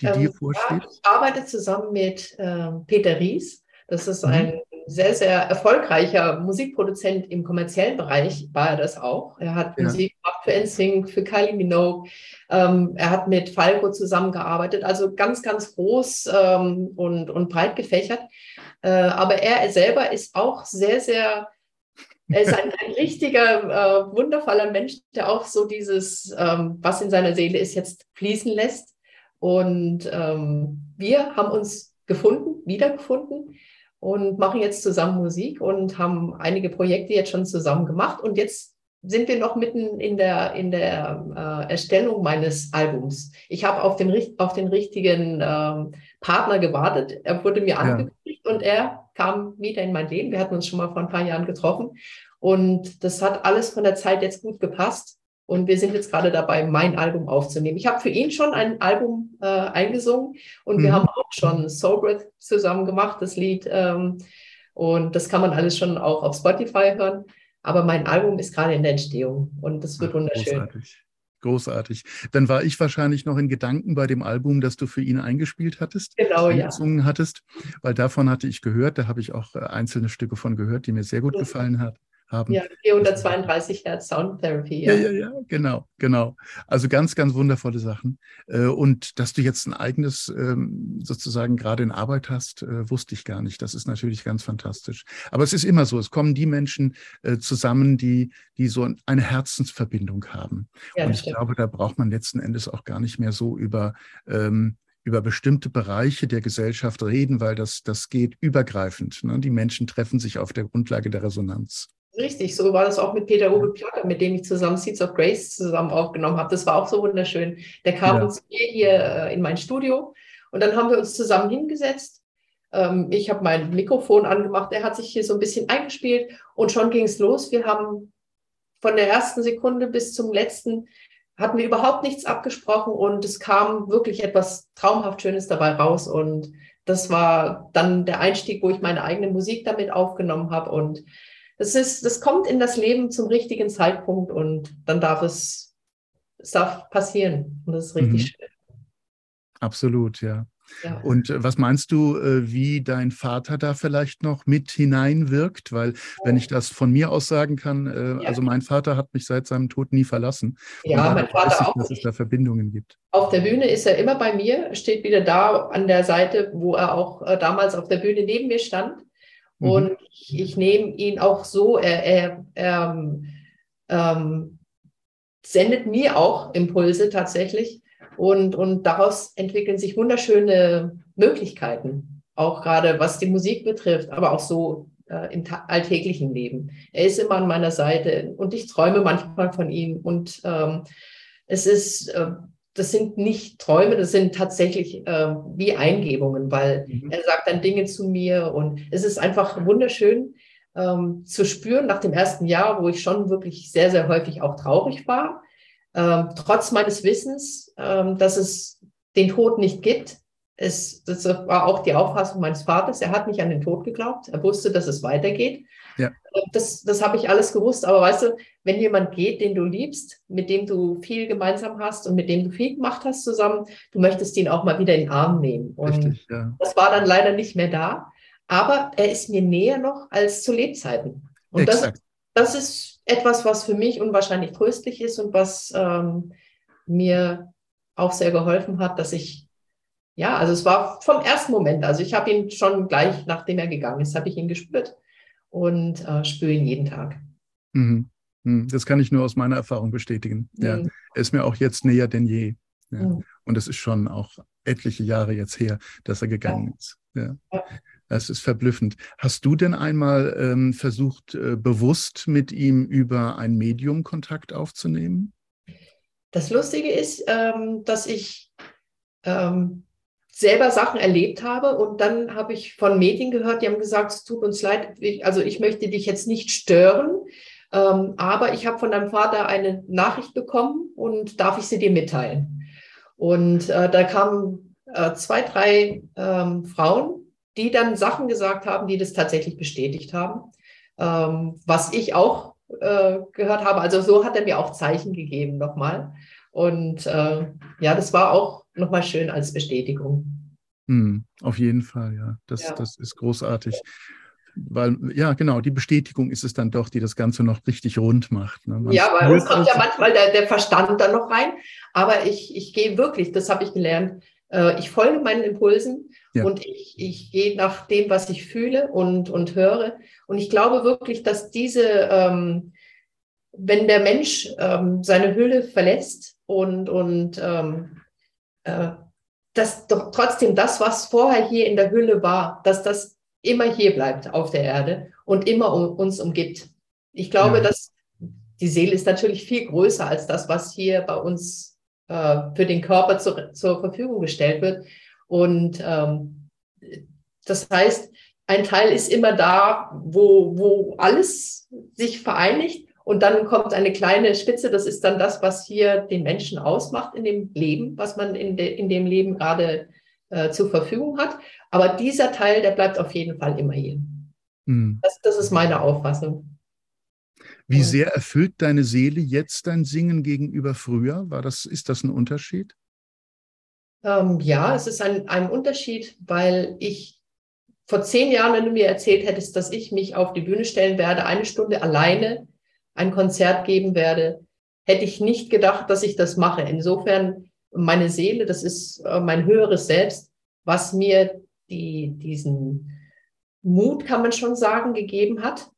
Speaker 1: die ähm, dir vorsteht? Ja,
Speaker 2: ich arbeite zusammen mit ähm, Peter Ries. Das ist mhm. ein sehr, sehr erfolgreicher Musikproduzent im kommerziellen Bereich, war er das auch. Er hat ja. Musik gemacht für NSYNC, für Kylie Minogue. Ähm, er hat mit Falco zusammengearbeitet, also ganz, ganz groß ähm, und, und breit gefächert. Äh, aber er selber ist auch sehr, sehr er ist ein, ein richtiger, äh, wundervoller Mensch, der auch so dieses, ähm, was in seiner Seele ist, jetzt fließen lässt. Und ähm, wir haben uns gefunden, wiedergefunden und machen jetzt zusammen Musik und haben einige Projekte jetzt schon zusammen gemacht. Und jetzt sind wir noch mitten in der, in der äh, Erstellung meines Albums. Ich habe auf den, auf den richtigen ähm, Partner gewartet. Er wurde mir ja. angekündigt und er kam wieder in mein Leben. Wir hatten uns schon mal vor ein paar Jahren getroffen. Und das hat alles von der Zeit jetzt gut gepasst. Und wir sind jetzt gerade dabei, mein Album aufzunehmen. Ich habe für ihn schon ein Album äh, eingesungen und mhm. wir haben auch schon Soul Breath zusammen gemacht, das Lied. Ähm, und das kann man alles schon auch auf Spotify hören. Aber mein Album ist gerade in der Entstehung und das wird Ach, wunderschön.
Speaker 1: Großartig. Großartig. Dann war ich wahrscheinlich noch in Gedanken bei dem Album, das du für ihn eingespielt hattest.
Speaker 2: Genau, ja.
Speaker 1: hattest, weil davon hatte ich gehört, da habe ich auch äh, einzelne Stücke von gehört, die mir sehr gut gefallen hat haben.
Speaker 2: Ja, 432 Hertz Soundtherapy.
Speaker 1: Ja. ja, ja, ja, genau, genau. Also ganz, ganz wundervolle Sachen. Äh, und dass du jetzt ein eigenes ähm, sozusagen gerade in Arbeit hast, äh, wusste ich gar nicht. Das ist natürlich ganz fantastisch. Aber es ist immer so, es kommen die Menschen äh, zusammen, die, die so eine Herzensverbindung haben. Ja, und ich stimmt. glaube, da braucht man letzten Endes auch gar nicht mehr so über ähm, über bestimmte Bereiche der Gesellschaft reden, weil das, das geht übergreifend. Ne? Die Menschen treffen sich auf der Grundlage der Resonanz.
Speaker 2: Richtig, so war das auch mit Peter Uwe Piotr, mit dem ich zusammen Seeds of Grace zusammen aufgenommen habe. Das war auch so wunderschön. Der kam ja. zu mir hier äh, in mein Studio und dann haben wir uns zusammen hingesetzt. Ähm, ich habe mein Mikrofon angemacht, er hat sich hier so ein bisschen eingespielt und schon ging es los. Wir haben von der ersten Sekunde bis zum letzten hatten wir überhaupt nichts abgesprochen und es kam wirklich etwas traumhaft Schönes dabei raus und das war dann der Einstieg, wo ich meine eigene Musik damit aufgenommen habe und das ist, das kommt in das Leben zum richtigen Zeitpunkt und dann darf es, es darf passieren. Und das ist richtig mhm. schön.
Speaker 1: Absolut, ja. Ja. Und äh, was meinst du, äh, wie dein Vater da vielleicht noch mit hineinwirkt? Weil, wenn ich das von mir aus sagen kann, äh, ja. also mein Vater hat mich seit seinem Tod nie verlassen.
Speaker 2: Ja, mein Vater ich, auch.
Speaker 1: Dass es da Verbindungen gibt.
Speaker 2: Auf der Bühne ist er immer bei mir, steht wieder da an der Seite, wo er auch damals auf der Bühne neben mir stand. Mhm. Und ich, ich nehme ihn auch so, er, er, er ähm, sendet mir auch Impulse tatsächlich. Und, und daraus entwickeln sich wunderschöne Möglichkeiten, auch gerade was die Musik betrifft, aber auch so äh, im alltäglichen Leben. Er ist immer an meiner Seite und ich träume manchmal von ihm. Und ähm, es ist, äh, das sind nicht Träume, das sind tatsächlich äh, wie Eingebungen, weil mhm. er sagt dann Dinge zu mir und es ist einfach wunderschön ähm, zu spüren nach dem ersten Jahr, wo ich schon wirklich sehr, sehr häufig auch traurig war ähm, trotz meines Wissens, ähm, dass es den Tod nicht gibt. Es, das war auch die Auffassung meines Vaters. Er hat nicht an den Tod geglaubt. Er wusste, dass es weitergeht. Ja. Das, das habe ich alles gewusst. Aber weißt du, wenn jemand geht, den du liebst, mit dem du viel gemeinsam hast und mit dem du viel gemacht hast zusammen, du möchtest ihn auch mal wieder in den Arm nehmen. Und Richtig, ja. das war dann leider nicht mehr da. Aber er ist mir näher noch als zu Lebzeiten. Und das, das ist etwas, was für mich unwahrscheinlich tröstlich ist und was ähm, mir auch sehr geholfen hat, dass ich, ja, also es war vom ersten Moment, also ich habe ihn schon gleich, nachdem er gegangen ist, habe ich ihn gespürt und äh, spüre ihn jeden Tag.
Speaker 1: Mhm. mhm. Das kann ich nur aus meiner Erfahrung bestätigen. Mhm. Ja, er ist mir auch jetzt näher denn je. Ja. Mhm. Und es ist schon auch etliche Jahre jetzt her, dass er gegangen ja. ist. Ja. Das ist verblüffend. Hast du denn einmal ähm, versucht, äh, bewusst mit ihm über ein Medium Kontakt aufzunehmen?
Speaker 2: Das Lustige ist, ähm, dass ich ähm, selber Sachen erlebt habe und dann habe ich von Medien gehört, die haben gesagt, es tut uns leid, also ich möchte dich jetzt nicht stören, ähm, aber ich habe von deinem Vater eine Nachricht bekommen und darf ich sie dir mitteilen? Und äh, da kamen äh, zwei, drei ähm, Frauen die dann Sachen gesagt haben, die das tatsächlich bestätigt haben. Ähm, was ich auch äh, gehört habe. Also so hat er mir auch Zeichen gegeben nochmal. Und äh, ja, das war auch nochmal schön als Bestätigung.
Speaker 1: Hm, auf jeden Fall, ja. Das, ja. das ist großartig. Weil, ja, genau, die Bestätigung ist es dann doch, die das Ganze noch richtig rund macht.
Speaker 2: Ne? Ja, bei uns kommt ja manchmal der, der Verstand dann noch rein. Aber ich, ich gehe wirklich, das habe ich gelernt, äh, ich folge meinen Impulsen ja. und ich, ich gehe nach dem, was ich fühle und, und höre. Und ich glaube wirklich, dass diese, ähm, wenn der Mensch ähm, seine Hülle verlässt und, und ähm, äh, dass doch trotzdem das, was vorher hier in der Hülle war, dass das immer hier bleibt auf der Erde und immer um, uns umgibt. Ich glaube, ja. dass die Seele ist natürlich viel größer als das, was hier bei uns äh, für den Körper zu, zur Verfügung gestellt wird. Und ähm, das heißt, ein Teil ist immer da, wo, wo alles sich vereinigt. Und dann kommt eine kleine Spitze, das ist dann das, was hier den Menschen ausmacht in dem Leben, was man in, de, in dem Leben gerade äh, zur Verfügung hat. Aber dieser Teil, der bleibt auf jeden Fall immer hier. Hm. Das, das ist meine Auffassung.
Speaker 1: Wie sehr erfüllt deine Seele jetzt dein Singen gegenüber früher? War das, ist das ein Unterschied?
Speaker 2: Ähm, ja, es ist ein, ein Unterschied, weil ich vor zehn Jahren, wenn du mir erzählt hättest, dass ich mich auf die Bühne stellen werde, eine Stunde alleine ein Konzert geben werde, hätte ich nicht gedacht, dass ich das mache. Insofern, meine Seele, das ist äh, mein höheres Selbst, was mir die, diesen Mut, kann man schon sagen, gegeben hat,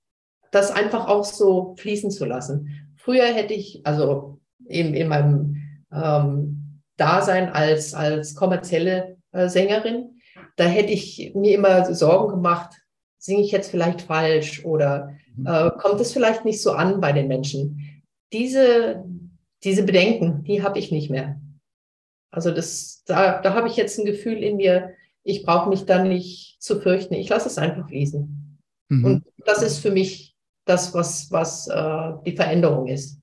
Speaker 2: das einfach auch so fließen zu lassen. Früher hätte ich, also in, in meinem ähm, Dasein als, als kommerzielle äh, Sängerin, da hätte ich mir immer Sorgen gemacht, singe ich jetzt vielleicht falsch oder. Äh, kommt es vielleicht nicht so an bei den Menschen. Diese, diese Bedenken, die habe ich nicht mehr. Also das, da, da habe ich jetzt ein Gefühl in mir, ich brauche mich da nicht zu fürchten. Ich lasse es einfach fließen. Mhm. Und das ist für mich das, was, was äh, die Veränderung ist.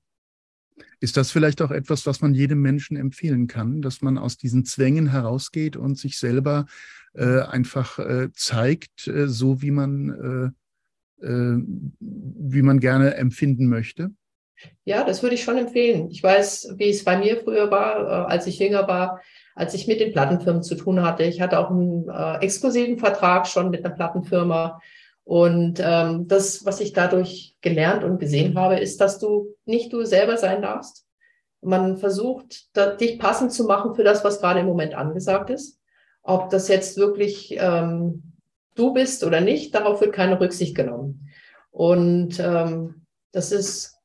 Speaker 1: Ist das vielleicht auch etwas, was man jedem Menschen empfehlen kann, dass man aus diesen Zwängen herausgeht und sich selber äh, einfach äh, zeigt, äh, so wie man, äh, wie man gerne empfinden möchte?
Speaker 2: Ja, das würde ich schon empfehlen. Ich weiß, wie es bei mir früher war, als ich jünger war, als ich mit den Plattenfirmen zu tun hatte. Ich hatte auch einen exklusiven Vertrag schon mit einer Plattenfirma und ähm, das, was ich dadurch gelernt und gesehen habe, ist, dass du nicht du selber sein darfst. Man versucht, da, dich passend zu machen für das, was gerade im Moment angesagt ist. Ob das jetzt wirklich ähm, du bist oder nicht, darauf wird keine Rücksicht genommen. Und ähm, das ist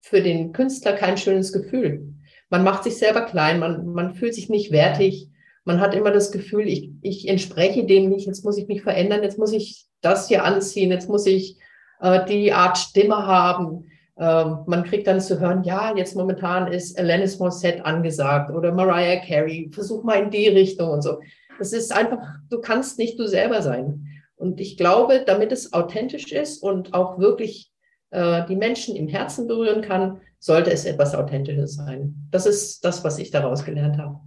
Speaker 2: für den Künstler kein schönes Gefühl. Man macht sich selber klein, man, man fühlt sich nicht wertig, man hat immer das Gefühl, ich, ich entspreche dem nicht, jetzt muss ich mich verändern, jetzt muss ich das hier anziehen, jetzt muss ich äh, die Art Stimme haben. Ähm, man kriegt dann zu hören, ja, jetzt momentan ist Alanis Morissette angesagt oder Mariah Carey, versuch mal in die Richtung und so. Das ist einfach, du kannst nicht du selber sein. Und ich glaube, damit es authentisch ist und auch wirklich äh, die Menschen im Herzen berühren kann, sollte es etwas Authentisches sein. Das ist das, was ich daraus gelernt habe.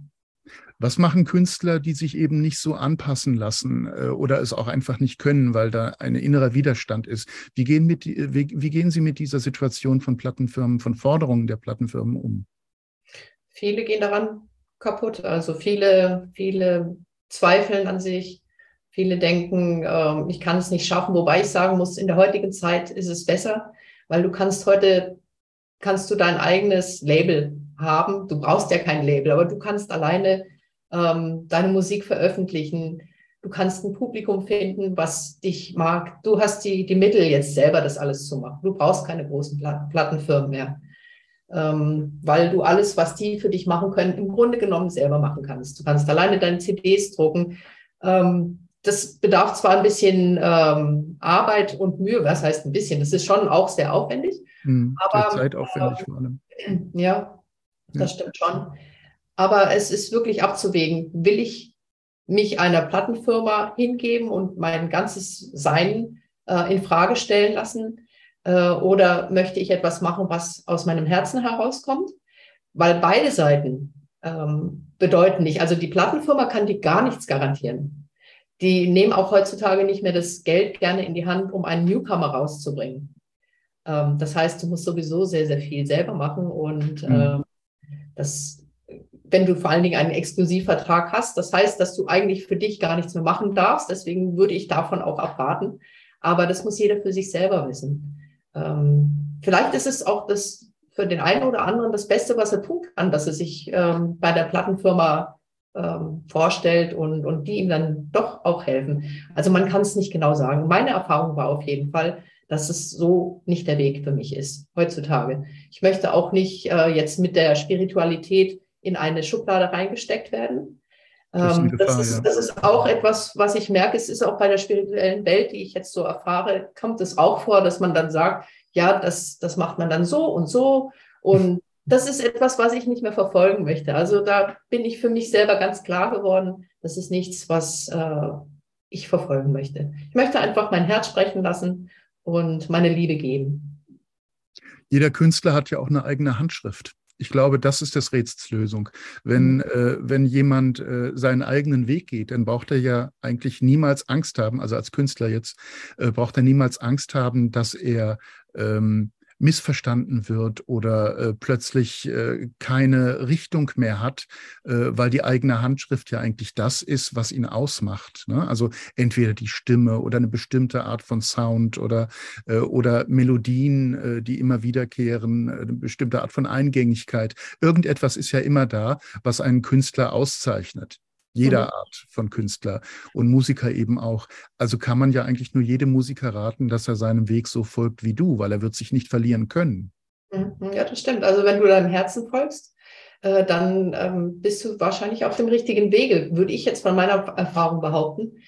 Speaker 1: Was machen Künstler, die sich eben nicht so anpassen lassen äh, oder es auch einfach nicht können, weil da ein innerer Widerstand ist? Wie gehen, mit, wie, wie gehen Sie mit dieser Situation von Plattenfirmen, von Forderungen der Plattenfirmen um?
Speaker 2: Viele gehen daran kaputt. Also viele, viele zweifeln an sich. Viele denken, äh, ich kann es nicht schaffen, wobei ich sagen muss, in der heutigen Zeit ist es besser, weil du kannst heute, kannst du dein eigenes Label haben. Du brauchst ja kein Label, aber du kannst alleine ähm, deine Musik veröffentlichen. Du kannst ein Publikum finden, was dich mag. Du hast die, die Mittel jetzt selber, das alles zu machen. Du brauchst keine großen Plattenfirmen mehr, ähm, weil du alles, was die für dich machen können, im Grunde genommen selber machen kannst. Du kannst alleine deine CDs drucken. Ähm, das bedarf zwar ein bisschen ähm, Arbeit und Mühe, was heißt ein bisschen? Das ist schon auch sehr aufwendig.
Speaker 1: Hm, aber zeitaufwendig vor allem.
Speaker 2: Ja, das stimmt schon. Aber es ist wirklich abzuwägen. Will ich mich einer Plattenfirma hingeben und mein ganzes Sein äh, in Frage stellen lassen? Äh, oder möchte ich etwas machen, was aus meinem Herzen herauskommt? Weil beide Seiten ähm, bedeuten nicht. Also die Plattenfirma kann dir gar nichts garantieren. Die nehmen auch heutzutage nicht mehr das Geld gerne in die Hand, um einen Newcomer rauszubringen. Ähm, das heißt, du musst sowieso sehr, sehr viel selber machen und äh, das wenn du vor allen Dingen einen Exklusivvertrag hast. Das heißt, dass du eigentlich für dich gar nichts mehr machen darfst. Deswegen würde ich davon auch abraten. Aber das muss jeder für sich selber wissen. Ähm, vielleicht ist es auch das für den einen oder anderen das Beste, was er tun kann, dass er sich ähm, bei der Plattenfirma ähm, vorstellt und, und die ihm dann doch auch helfen. Also man kann es nicht genau sagen. Meine Erfahrung war auf jeden Fall, dass es so nicht der Weg für mich ist heutzutage. Ich möchte auch nicht äh, jetzt mit der Spiritualität in eine Schublade reingesteckt werden. Das, ist, Gefahr, das, ist, das ist auch etwas, was ich merke. Es ist auch bei der spirituellen Welt, die ich jetzt so erfahre, kommt es auch vor, dass man dann sagt, ja, das, das macht man dann so und so. Und das ist etwas, was ich nicht mehr verfolgen möchte. Also da bin ich für mich selber ganz klar geworden, das ist nichts, was äh, ich verfolgen möchte. Ich möchte einfach mein Herz sprechen lassen und meine Liebe geben.
Speaker 1: Jeder Künstler hat ja auch eine eigene Handschrift. Ich glaube, das ist das Rätselslösung. Wenn, mhm. äh, wenn jemand äh, seinen eigenen Weg geht, dann braucht er ja eigentlich niemals Angst haben, also als Künstler jetzt, äh, braucht er niemals Angst haben, dass er ähm, missverstanden wird oder äh, plötzlich äh, keine Richtung mehr hat, äh, weil die eigene Handschrift ja eigentlich das ist, was ihn ausmacht. Ne? Also entweder die Stimme oder eine bestimmte Art von Sound oder, äh, oder Melodien, äh, die immer wiederkehren, äh, eine bestimmte Art von Eingängigkeit. Irgendetwas ist ja immer da, was einen Künstler auszeichnet jeder mhm. Art von Künstler und Musiker eben auch. Also kann man ja eigentlich nur jedem Musiker raten, dass er seinem Weg so folgt wie du, weil er wird sich nicht verlieren können.
Speaker 2: Mhm. Ja, das stimmt. Also wenn du deinem Herzen folgst, äh, dann ähm, bist du wahrscheinlich auf dem richtigen Wege, würde ich jetzt von meiner Erfahrung behaupten.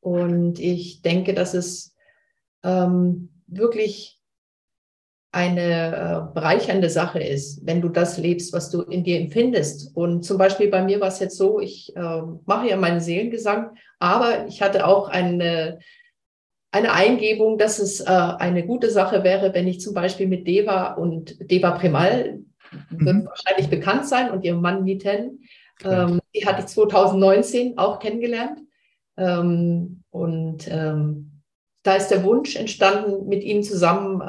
Speaker 2: Und ich denke, dass es ähm, wirklich eine äh, bereichernde Sache ist, wenn du das lebst, was du in dir empfindest. Und zum Beispiel bei mir war es jetzt so, ich äh, mache ja meinen Seelengesang, aber ich hatte auch eine, eine Eingebung, dass es äh, eine gute Sache wäre, wenn ich zum Beispiel mit Deva und Deva Primal, mhm. wird wahrscheinlich bekannt sein, und ihrem Mann Miten, ähm, die hatte ich 2019 auch kennengelernt. Ähm, und ähm, da ist der Wunsch entstanden, mit ihm zusammen äh,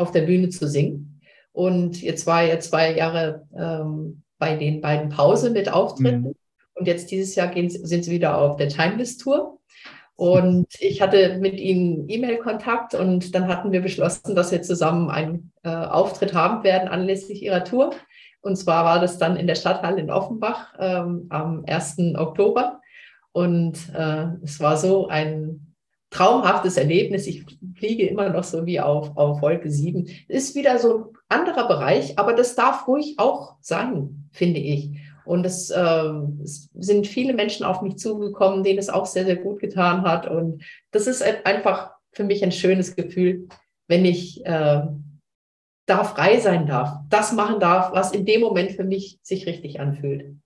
Speaker 2: auf der Bühne zu singen. Und jetzt war er zwei Jahre ähm, bei den beiden Pause mit Auftritten. Mhm. Und jetzt dieses Jahr gehen, sind sie wieder auf der Timeless Tour. Und ich hatte mit ihnen E-Mail-Kontakt und dann hatten wir beschlossen, dass wir zusammen einen äh, Auftritt haben werden anlässlich ihrer Tour. Und zwar war das dann in der Stadthalle in Offenbach ähm, am 1. Oktober. Und äh, es war so ein traumhaftes Erlebnis. Ich fliege immer noch so wie auf, auf Wolke 7. Ist wieder so anderer Bereich, aber das darf ruhig auch sein, finde ich. Und es, äh, es, sind viele Menschen auf mich zugekommen, denen es auch sehr, sehr gut getan hat. Und das ist einfach für mich ein schönes Gefühl, wenn ich äh, da frei sein darf, das machen darf, was in dem Moment für mich sich richtig anfühlt.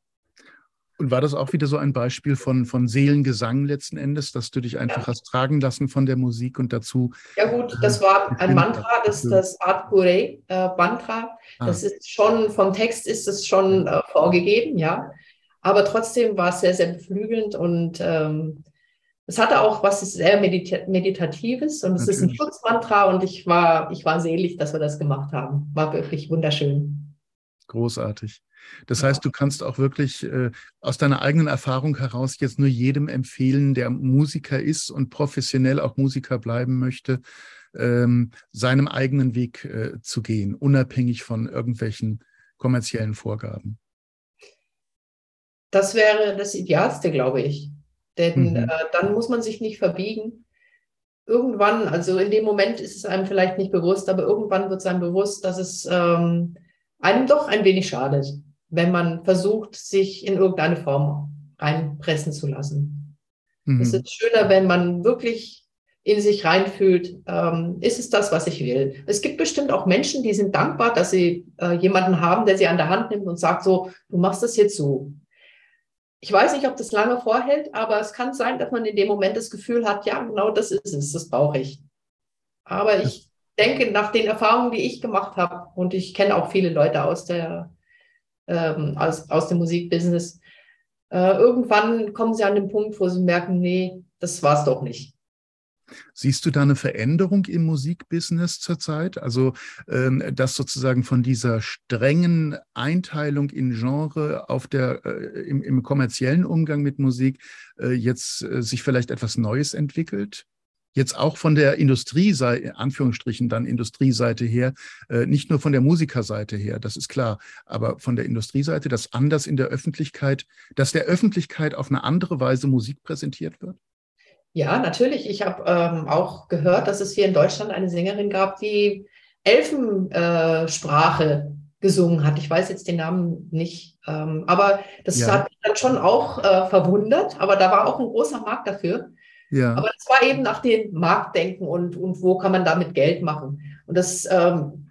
Speaker 1: Und war das auch wieder so ein Beispiel von, von Seelengesang letzten Endes, dass du dich einfach ja. hast tragen lassen von der Musik und dazu?
Speaker 2: Ja gut, äh, das war ein Mantra, das ist das Art Pure äh, Mantra. Ah. Das ist schon, vom Text ist es schon äh, vorgegeben, ja. Aber trotzdem war es sehr, sehr beflügelnd und ähm, es hatte auch was sehr Medita Meditatives und es Natürlich. ist ein Schutzmantra und ich war, ich war selig, dass wir das gemacht haben. War wirklich wunderschön.
Speaker 1: Großartig. Das heißt, du kannst auch wirklich äh, aus deiner eigenen Erfahrung heraus jetzt nur jedem empfehlen, der Musiker ist und professionell auch Musiker bleiben möchte, ähm, seinem eigenen Weg äh, zu gehen, unabhängig von irgendwelchen kommerziellen Vorgaben.
Speaker 2: Das wäre das Idealste, glaube ich. Denn mhm. äh, dann muss man sich nicht verbiegen. Irgendwann, also in dem Moment ist es einem vielleicht nicht bewusst, aber irgendwann wird es einem bewusst, dass es ähm, einem doch ein wenig schadet wenn man versucht, sich in irgendeine Form reinpressen zu lassen. Mhm. Es ist schöner, wenn man wirklich in sich reinfühlt, ähm, ist es das, was ich will. Es gibt bestimmt auch Menschen, die sind dankbar, dass sie äh, jemanden haben, der sie an der Hand nimmt und sagt so, du machst das jetzt so. Ich weiß nicht, ob das lange vorhält, aber es kann sein, dass man in dem Moment das Gefühl hat, ja, genau das ist es, das brauche ich. Aber ich denke, nach den Erfahrungen, die ich gemacht habe, und ich kenne auch viele Leute aus der ähm, aus, aus dem Musikbusiness. Äh, irgendwann kommen sie an den Punkt, wo sie merken, nee, das war's doch nicht.
Speaker 1: Siehst du da eine Veränderung im Musikbusiness zurzeit? Also, ähm, dass sozusagen von dieser strengen Einteilung in Genre auf der, äh, im, im, kommerziellen Umgang mit Musik äh, jetzt äh, sich vielleicht etwas Neues entwickelt? Jetzt auch von der Industrieseite, Anführungsstrichen dann Industrieseite her, äh, nicht nur von der Musikerseite her, das ist klar, aber von der Industrieseite, dass anders in der Öffentlichkeit, dass der Öffentlichkeit auf eine andere Weise Musik präsentiert wird?
Speaker 2: Ja, natürlich. Ich habe ähm, auch gehört, dass es hier in Deutschland eine Sängerin gab, die Elfensprache äh, gesungen hat. Ich weiß jetzt den Namen nicht, ähm, aber das ja. hat mich dann schon auch äh, verwundert. Aber da war auch ein großer Markt dafür. Ja. Aber es war eben nach dem Marktdenken und, und wo kann man damit Geld machen. Und das, ähm,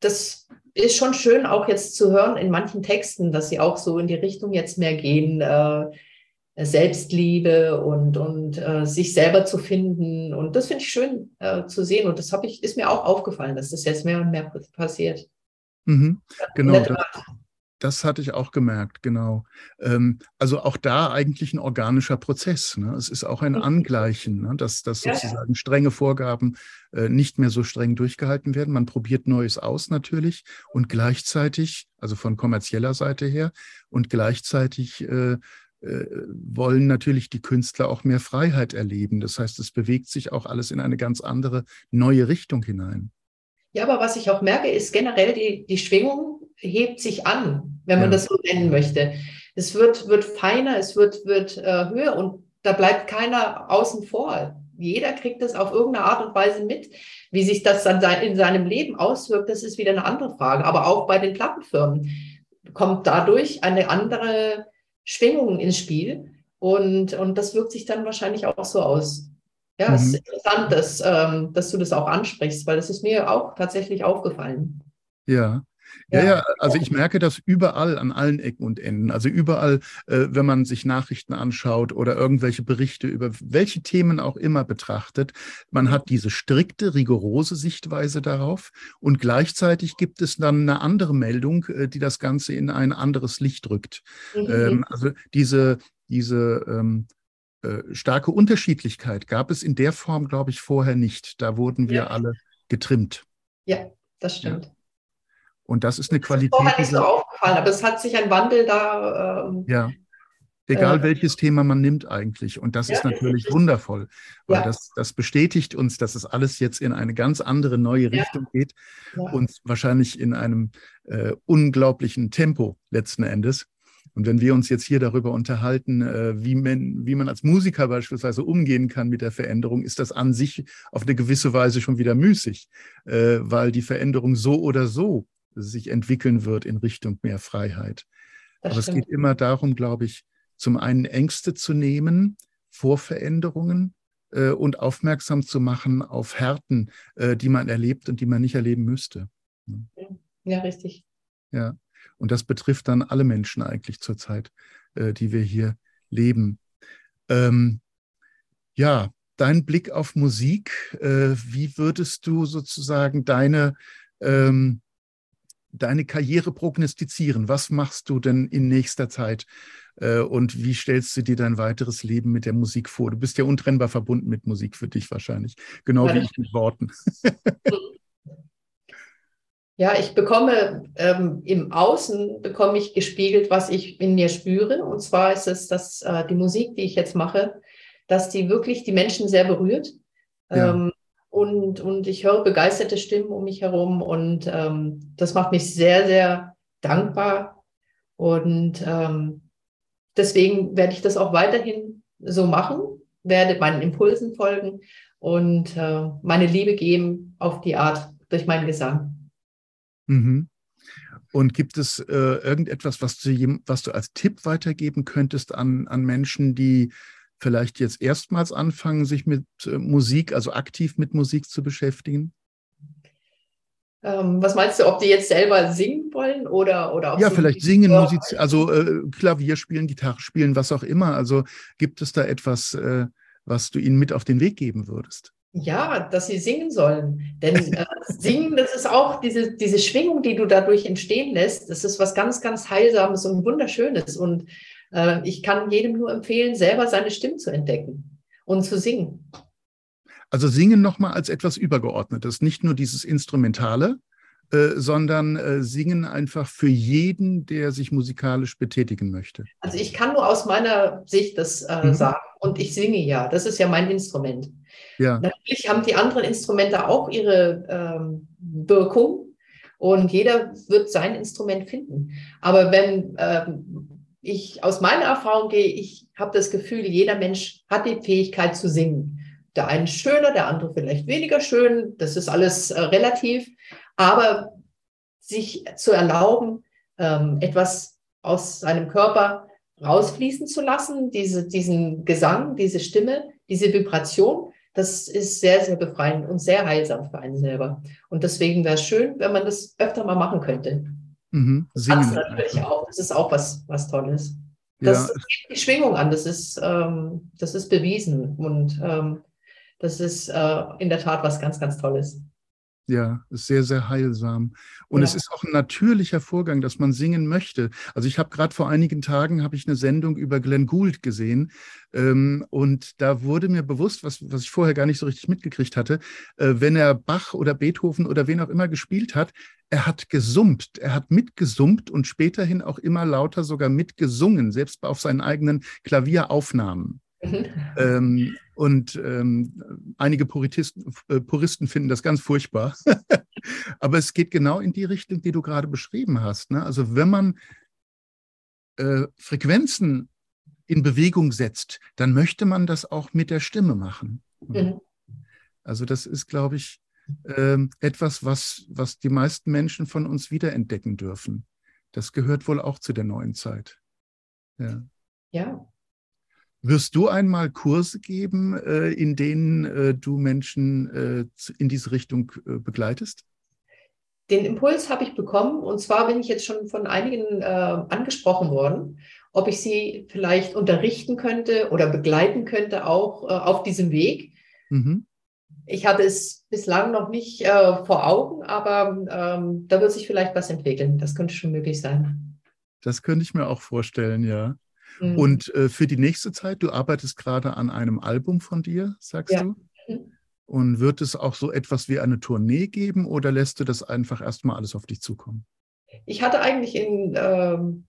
Speaker 2: das ist schon schön auch jetzt zu hören in manchen Texten, dass sie auch so in die Richtung jetzt mehr gehen, äh, Selbstliebe und, und äh, sich selber zu finden. Und das finde ich schön äh, zu sehen. Und das ich, ist mir auch aufgefallen, dass das jetzt mehr und mehr passiert.
Speaker 1: Mhm, genau. Das, hatte ich auch gemerkt, genau. Ähm, also auch da eigentlich ein organischer Prozess. Ne? Es ist auch ein mhm. Angleichen, ne? dass, dass sozusagen strenge Vorgaben äh, nicht mehr so streng durchgehalten werden. Man probiert Neues aus natürlich und gleichzeitig, also von kommerzieller Seite her, und gleichzeitig äh, äh, wollen natürlich die Künstler auch mehr Freiheit erleben. Das heißt, es bewegt sich auch alles in eine ganz andere, neue Richtung hinein.
Speaker 2: Ja, aber was ich auch merke, ist generell die, die Schwingung hebt sich an, wenn man ja. das so nennen möchte. Es wird, wird feiner, es wird, wird äh, höher und da bleibt keiner außen vor. Jeder kriegt das auf irgendeine Art und Weise mit. Wie sich das dann in seinem Leben auswirkt, das ist wieder eine andere Frage. Aber auch bei den Plattenfirmen kommt dadurch eine andere Schwingung ins Spiel. Und, und das wirkt sich dann wahrscheinlich auch so aus. Ja, mhm. es ist interessant, dass, ähm, dass du das auch ansprichst, weil das ist mir auch tatsächlich aufgefallen.
Speaker 1: Ja, ja, ja, also ich merke das überall an allen Ecken und Enden. Also überall, äh, wenn man sich Nachrichten anschaut oder irgendwelche Berichte über welche Themen auch immer betrachtet, man hat diese strikte, rigorose Sichtweise darauf und gleichzeitig gibt es dann eine andere Meldung, äh, die das Ganze in ein anderes Licht rückt. Mhm. Ähm, also diese, diese ähm, äh, starke Unterschiedlichkeit gab es in der Form, glaube ich, vorher nicht. Da wurden wir ja. alle getrimmt.
Speaker 2: Ja, das stimmt. Ja.
Speaker 1: Und das ist eine das Qualität.
Speaker 2: Ist nicht so aufgefallen, aber es hat sich ein Wandel da.
Speaker 1: Ähm, ja. Egal äh, welches Thema man nimmt eigentlich. Und das ja, ist natürlich wundervoll, weil ja. das, das bestätigt uns, dass es alles jetzt in eine ganz andere neue Richtung ja. geht und wahrscheinlich in einem äh, unglaublichen Tempo letzten Endes. Und wenn wir uns jetzt hier darüber unterhalten, äh, wie man, wie man als Musiker beispielsweise umgehen kann mit der Veränderung, ist das an sich auf eine gewisse Weise schon wieder müßig, äh, weil die Veränderung so oder so sich entwickeln wird in Richtung mehr Freiheit. Das Aber stimmt. es geht immer darum, glaube ich, zum einen Ängste zu nehmen vor Veränderungen äh, und aufmerksam zu machen auf Härten, äh, die man erlebt und die man nicht erleben müsste.
Speaker 2: Ja, richtig.
Speaker 1: Ja, und das betrifft dann alle Menschen eigentlich zurzeit, äh, die wir hier leben. Ähm, ja, dein Blick auf Musik, äh, wie würdest du sozusagen deine ähm, deine Karriere prognostizieren? Was machst du denn in nächster Zeit? Äh, und wie stellst du dir dein weiteres Leben mit der Musik vor? Du bist ja untrennbar verbunden mit Musik für dich wahrscheinlich, genau wie ich mit Worten.
Speaker 2: Ja, ich bekomme ähm, im Außen bekomme ich gespiegelt, was ich in mir spüre. Und zwar ist es, dass äh, die Musik, die ich jetzt mache, dass die wirklich die Menschen sehr berührt. Ja. Ähm, und, und ich höre begeisterte Stimmen um mich herum und ähm, das macht mich sehr, sehr dankbar. Und ähm, deswegen werde ich das auch weiterhin so machen, werde meinen Impulsen folgen und äh, meine Liebe geben auf die Art durch meinen Gesang.
Speaker 1: Mhm. Und gibt es äh, irgendetwas, was du, was du als Tipp weitergeben könntest an, an Menschen, die vielleicht jetzt erstmals anfangen, sich mit äh, Musik, also aktiv mit Musik zu beschäftigen?
Speaker 2: Ähm, was meinst du, ob die jetzt selber singen wollen oder, oder
Speaker 1: auch Ja, vielleicht singen, Musik, also äh, Klavier spielen, Gitarre spielen, was auch immer. Also gibt es da etwas, äh, was du ihnen mit auf den Weg geben würdest?
Speaker 2: Ja, dass sie singen sollen. Denn äh, singen, das ist auch diese, diese Schwingung, die du dadurch entstehen lässt. Das ist was ganz, ganz Heilsames und Wunderschönes. Und ich kann jedem nur empfehlen, selber seine Stimme zu entdecken und zu singen.
Speaker 1: Also singen nochmal als etwas Übergeordnetes, nicht nur dieses Instrumentale, äh, sondern äh, singen einfach für jeden, der sich musikalisch betätigen möchte.
Speaker 2: Also ich kann nur aus meiner Sicht das äh, mhm. sagen und ich singe ja, das ist ja mein Instrument. Ja. Natürlich haben die anderen Instrumente auch ihre ähm, Wirkung und jeder wird sein Instrument finden. Aber wenn ähm, ich aus meiner Erfahrung gehe, ich habe das Gefühl, jeder Mensch hat die Fähigkeit zu singen. Der eine schöner, der andere vielleicht weniger schön. Das ist alles äh, relativ. Aber sich zu erlauben, ähm, etwas aus seinem Körper rausfließen zu lassen, diese, diesen Gesang, diese Stimme, diese Vibration, das ist sehr, sehr befreiend und sehr heilsam für einen selber. Und deswegen wäre es schön, wenn man das öfter mal machen könnte. Mhm. Singen. natürlich auch. Das ist auch was, was Tolles. Das, ja. das gibt die Schwingung an, das ist, ähm, das ist bewiesen und ähm, das ist äh, in der Tat was ganz, ganz Tolles.
Speaker 1: Ja, ist sehr, sehr heilsam. Und ja. es ist auch ein natürlicher Vorgang, dass man singen möchte. Also ich habe gerade vor einigen Tagen habe ich eine Sendung über Glenn Gould gesehen ähm, und da wurde mir bewusst, was, was ich vorher gar nicht so richtig mitgekriegt hatte, äh, wenn er Bach oder Beethoven oder wen auch immer gespielt hat, er hat gesummt, er hat mitgesummt und späterhin auch immer lauter sogar mitgesungen, selbst auf seinen eigenen Klavieraufnahmen. Ähm, und ähm, einige Puristen, äh, Puristen finden das ganz furchtbar. Aber es geht genau in die Richtung, die du gerade beschrieben hast. Ne? Also wenn man äh, Frequenzen in Bewegung setzt, dann möchte man das auch mit der Stimme machen. Mhm. Also das ist, glaube ich, äh, etwas, was, was die meisten Menschen von uns wiederentdecken dürfen. Das gehört wohl auch zu der neuen Zeit.
Speaker 2: Ja. ja.
Speaker 1: Wirst du einmal Kurse geben, äh, in denen äh, du Menschen äh, in diese Richtung begleitest?
Speaker 2: Den Impuls habe ich bekommen und zwar bin ich jetzt schon von einigen angesprochen worden, ob ich sie vielleicht unterrichten könnte oder begleiten könnte auch auf diesem Weg. Mhm. Ich hatte es bislang noch nicht äh, vor Augen, aber ähm, da wird sich vielleicht was entwickeln. Das könnte schon möglich sein.
Speaker 1: Das könnte ich mir auch vorstellen, ja. Mhm. Und äh, für die nächste Zeit, du arbeitest gerade an einem Album von dir, sagst ja. du? Mhm. Und wird es auch so etwas wie eine Tournee geben oder lässt du das einfach erstmal alles auf dich zukommen?
Speaker 2: Ich hatte eigentlich in, ähm,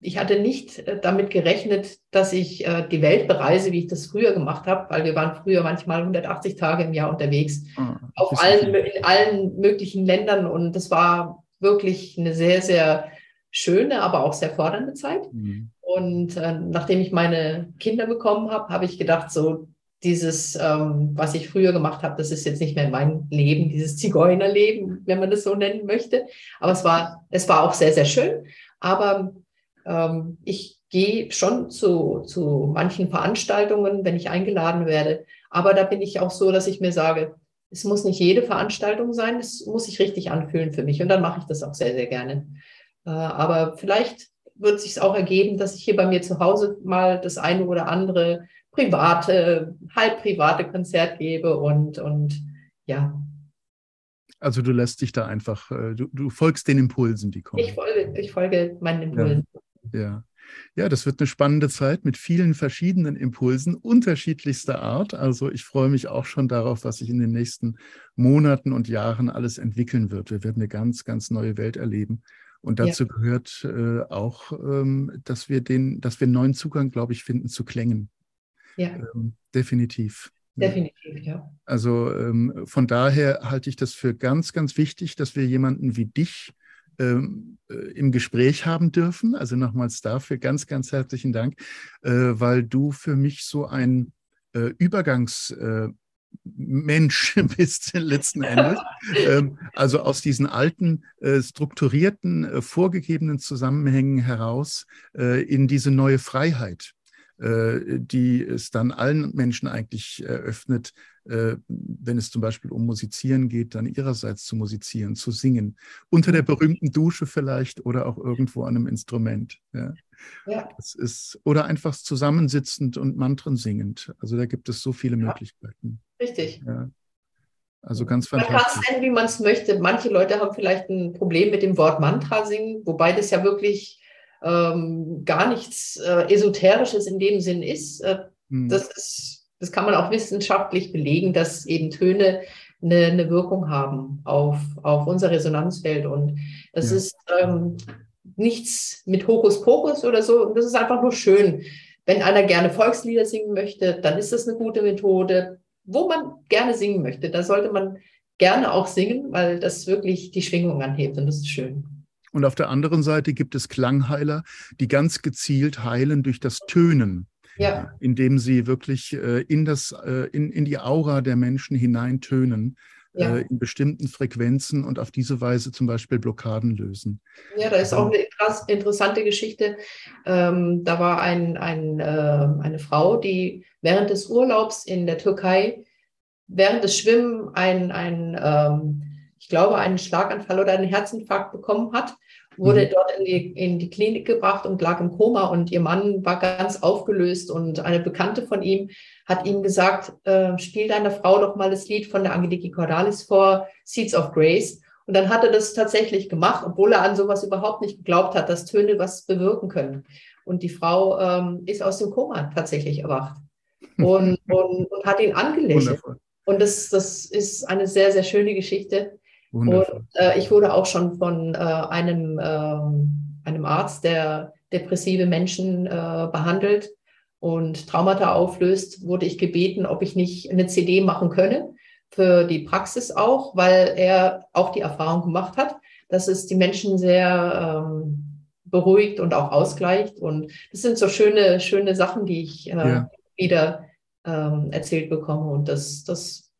Speaker 2: ich hatte nicht äh, damit gerechnet, dass ich äh, die Welt bereise, wie ich das früher gemacht habe, weil wir waren früher manchmal 180 Tage im Jahr unterwegs, ah, auf allen, in allen möglichen Ländern und das war wirklich eine sehr, sehr schöne, aber auch sehr fordernde Zeit. Mhm. Und äh, nachdem ich meine Kinder bekommen habe, habe ich gedacht, so dieses, ähm, was ich früher gemacht habe, das ist jetzt nicht mehr mein Leben, dieses Zigeunerleben, wenn man das so nennen möchte. Aber es war, es war auch sehr, sehr schön. Aber ähm, ich gehe schon zu, zu manchen Veranstaltungen, wenn ich eingeladen werde. Aber da bin ich auch so, dass ich mir sage, es muss nicht jede Veranstaltung sein, es muss sich richtig anfühlen für mich. Und dann mache ich das auch sehr, sehr gerne. Äh, aber vielleicht wird sich auch ergeben, dass ich hier bei mir zu Hause mal das eine oder andere private, halb private Konzert gebe und, und ja.
Speaker 1: Also du lässt dich da einfach, äh, du, du folgst den Impulsen, die kommen.
Speaker 2: Ich folge, ich folge meinen Impulsen.
Speaker 1: Ja. ja. Ja, das wird eine spannende Zeit mit vielen verschiedenen Impulsen unterschiedlichster Art. Also ich freue mich auch schon darauf, was sich in den nächsten Monaten und Jahren alles entwickeln wird. Wir werden eine ganz, ganz neue Welt erleben. Und dazu ja. gehört äh, auch, ähm, dass wir den, dass wir einen neuen Zugang, glaube ich, finden zu Klängen. Ja. Ähm, definitiv.
Speaker 2: Definitiv, ja.
Speaker 1: Also ähm, von daher halte ich das für ganz, ganz wichtig, dass wir jemanden wie dich ähm, äh, im Gespräch haben dürfen. Also nochmals dafür ganz, ganz herzlichen Dank, äh, weil du für mich so ein äh, Übergangs- äh, Mensch bist letzten Endes. ähm, also aus diesen alten, äh, strukturierten, äh, vorgegebenen Zusammenhängen heraus äh, in diese neue Freiheit. Die es dann allen Menschen eigentlich eröffnet, wenn es zum Beispiel um Musizieren geht, dann ihrerseits zu musizieren, zu singen. Unter der berühmten Dusche vielleicht oder auch irgendwo an einem Instrument. Ja. Ja. Das ist, oder einfach zusammensitzend und Mantren singend. Also da gibt es so viele ja. Möglichkeiten.
Speaker 2: Richtig.
Speaker 1: Ja. Also ganz fantastisch.
Speaker 2: Man kann es nennen, wie man es möchte. Manche Leute haben vielleicht ein Problem mit dem Wort Mantra singen, wobei das ja wirklich ähm, gar nichts äh, Esoterisches in dem Sinn ist. Äh, mhm. das ist. Das kann man auch wissenschaftlich belegen, dass eben Töne eine, eine Wirkung haben auf, auf unser Resonanzfeld. Und das ja. ist ähm, nichts mit Hokuspokus oder so. Und das ist einfach nur schön. Wenn einer gerne Volkslieder singen möchte, dann ist das eine gute Methode. Wo man gerne singen möchte, da sollte man gerne auch singen, weil das wirklich die Schwingung anhebt und das ist schön.
Speaker 1: Und auf der anderen Seite gibt es Klangheiler, die ganz gezielt heilen durch das Tönen. Ja. Indem sie wirklich äh, in, das, äh, in, in die Aura der Menschen hineintönen, ja. äh, in bestimmten Frequenzen und auf diese Weise zum Beispiel Blockaden lösen.
Speaker 2: Ja, da ist auch eine interessante Geschichte. Ähm, da war ein, ein, äh, eine Frau, die während des Urlaubs in der Türkei, während des Schwimmen ein, ein ähm, ich glaube, einen Schlaganfall oder einen Herzinfarkt bekommen hat wurde mhm. dort in die, in die Klinik gebracht und lag im Koma und ihr Mann war ganz aufgelöst und eine Bekannte von ihm hat ihm gesagt, äh, spiel deiner Frau doch mal das Lied von der Angeliki Cordalis vor, Seeds of Grace. Und dann hat er das tatsächlich gemacht, obwohl er an sowas überhaupt nicht geglaubt hat, dass Töne was bewirken können. Und die Frau ähm, ist aus dem Koma tatsächlich erwacht und, und, und hat ihn angelächelt. Und das, das ist eine sehr, sehr schöne Geschichte. Wundervoll. Und äh, ich wurde auch schon von äh, einem, äh, einem Arzt, der depressive Menschen äh, behandelt und Traumata auflöst, wurde ich gebeten, ob ich nicht eine CD machen könne für die Praxis auch, weil er auch die Erfahrung gemacht hat, dass es die Menschen sehr ähm, beruhigt und auch ausgleicht. Und das sind so schöne, schöne Sachen, die ich äh, ja. wieder ähm, erzählt bekomme. Und das, das,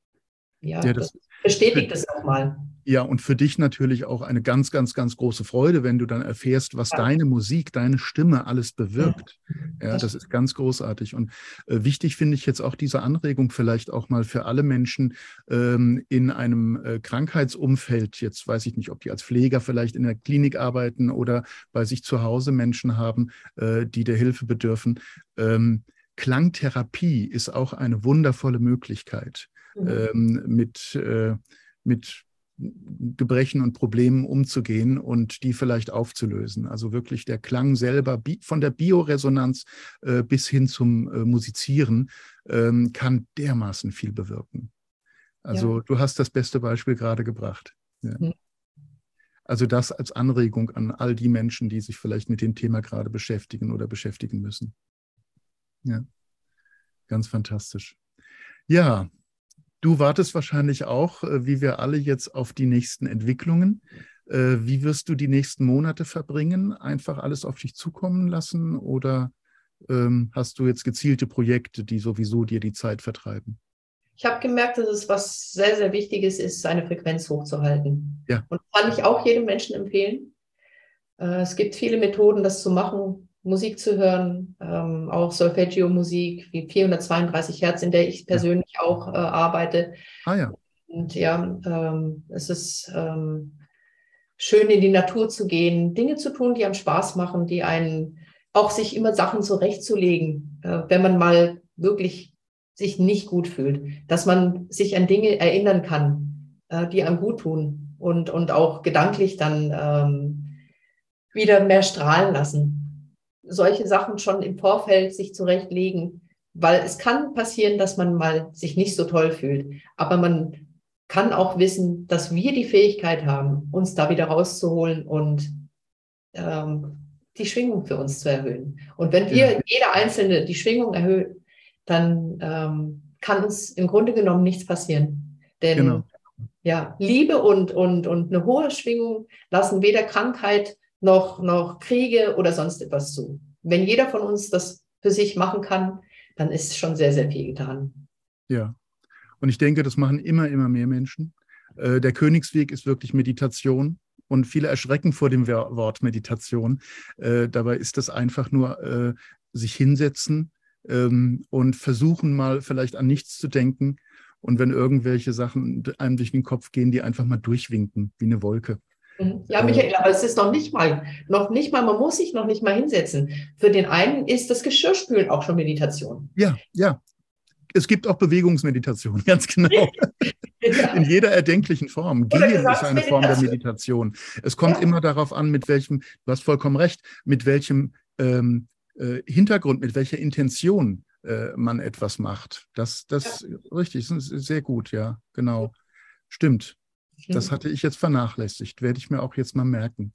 Speaker 2: ja, ja das, das bestätigt es auch mal.
Speaker 1: Ja, und für dich natürlich auch eine ganz, ganz, ganz große Freude, wenn du dann erfährst, was ja. deine Musik, deine Stimme alles bewirkt. Ja, ja das ist ganz großartig. Und äh, wichtig finde ich jetzt auch diese Anregung vielleicht auch mal für alle Menschen ähm, in einem äh, Krankheitsumfeld. Jetzt weiß ich nicht, ob die als Pfleger vielleicht in der Klinik arbeiten oder bei sich zu Hause Menschen haben, äh, die der Hilfe bedürfen. Ähm, Klangtherapie ist auch eine wundervolle Möglichkeit, mhm. ähm, mit, äh, mit Gebrechen und Problemen umzugehen und die vielleicht aufzulösen. Also wirklich der Klang selber von der Bioresonanz äh, bis hin zum äh, Musizieren ähm, kann dermaßen viel bewirken. Also ja. du hast das beste Beispiel gerade gebracht. Ja. Mhm. Also das als Anregung an all die Menschen, die sich vielleicht mit dem Thema gerade beschäftigen oder beschäftigen müssen. Ja, ganz fantastisch. Ja, Du wartest wahrscheinlich auch, äh, wie wir alle jetzt, auf die nächsten Entwicklungen. Äh, wie wirst du die nächsten Monate verbringen? Einfach alles auf dich zukommen lassen oder ähm, hast du jetzt gezielte Projekte, die sowieso dir die Zeit vertreiben?
Speaker 2: Ich habe gemerkt, dass es was sehr, sehr Wichtiges ist, seine Frequenz hochzuhalten.
Speaker 1: Ja.
Speaker 2: Und kann ich auch jedem Menschen empfehlen. Äh, es gibt viele Methoden, das zu machen, Musik zu hören, ähm, auch Solfeggio-Musik wie 432 Hertz, in der ich persönlich ja. auch äh, arbeite.
Speaker 1: Ah ja.
Speaker 2: Und ja, ähm, es ist ähm, schön, in die Natur zu gehen, Dinge zu tun, die einem Spaß machen, die einen auch sich immer Sachen zurechtzulegen, äh, wenn man mal wirklich sich nicht gut fühlt, dass man sich an Dinge erinnern kann, äh, die einem gut tun und, und auch gedanklich dann ähm, wieder mehr strahlen lassen. Solche Sachen schon im Vorfeld sich zurechtlegen, weil es kann passieren, dass man mal sich nicht so toll fühlt, aber man kann auch wissen, dass wir die Fähigkeit haben, uns da wieder rauszuholen und ähm, die Schwingung für uns zu erhöhen. Und wenn wir, ja. jeder Einzelne, die Schwingung erhöht, dann ähm, kann uns im Grunde genommen nichts passieren. Denn genau. ja, Liebe und, und, und eine hohe Schwingung lassen weder Krankheit noch, noch Kriege oder sonst etwas zu. Wenn jeder von uns das für sich machen kann, dann ist schon sehr, sehr viel getan.
Speaker 1: Ja. Und ich denke, das machen immer, immer mehr Menschen. Äh, der Königsweg ist wirklich Meditation. Und viele erschrecken vor dem Wort Meditation. Äh, dabei ist das einfach nur äh, sich hinsetzen ähm, und versuchen mal vielleicht an nichts zu denken. Und wenn irgendwelche Sachen einem durch den Kopf gehen, die einfach mal durchwinken, wie eine Wolke.
Speaker 2: Mhm. Ja, Michael, aber es ist noch nicht mal, noch nicht mal, man muss sich noch nicht mal hinsetzen. Für den einen ist das Geschirrspülen auch schon Meditation.
Speaker 1: Ja, ja. Es gibt auch Bewegungsmeditation, ganz genau. In jeder erdenklichen Form. Gehen ist eine Form der Meditation. Es kommt ja. immer darauf an, mit welchem, du hast vollkommen recht, mit welchem ähm, äh, Hintergrund, mit welcher Intention äh, man etwas macht. Das, das ja. richtig, das ist sehr gut, ja, genau. Stimmt. Das hatte ich jetzt vernachlässigt. Werde ich mir auch jetzt mal merken.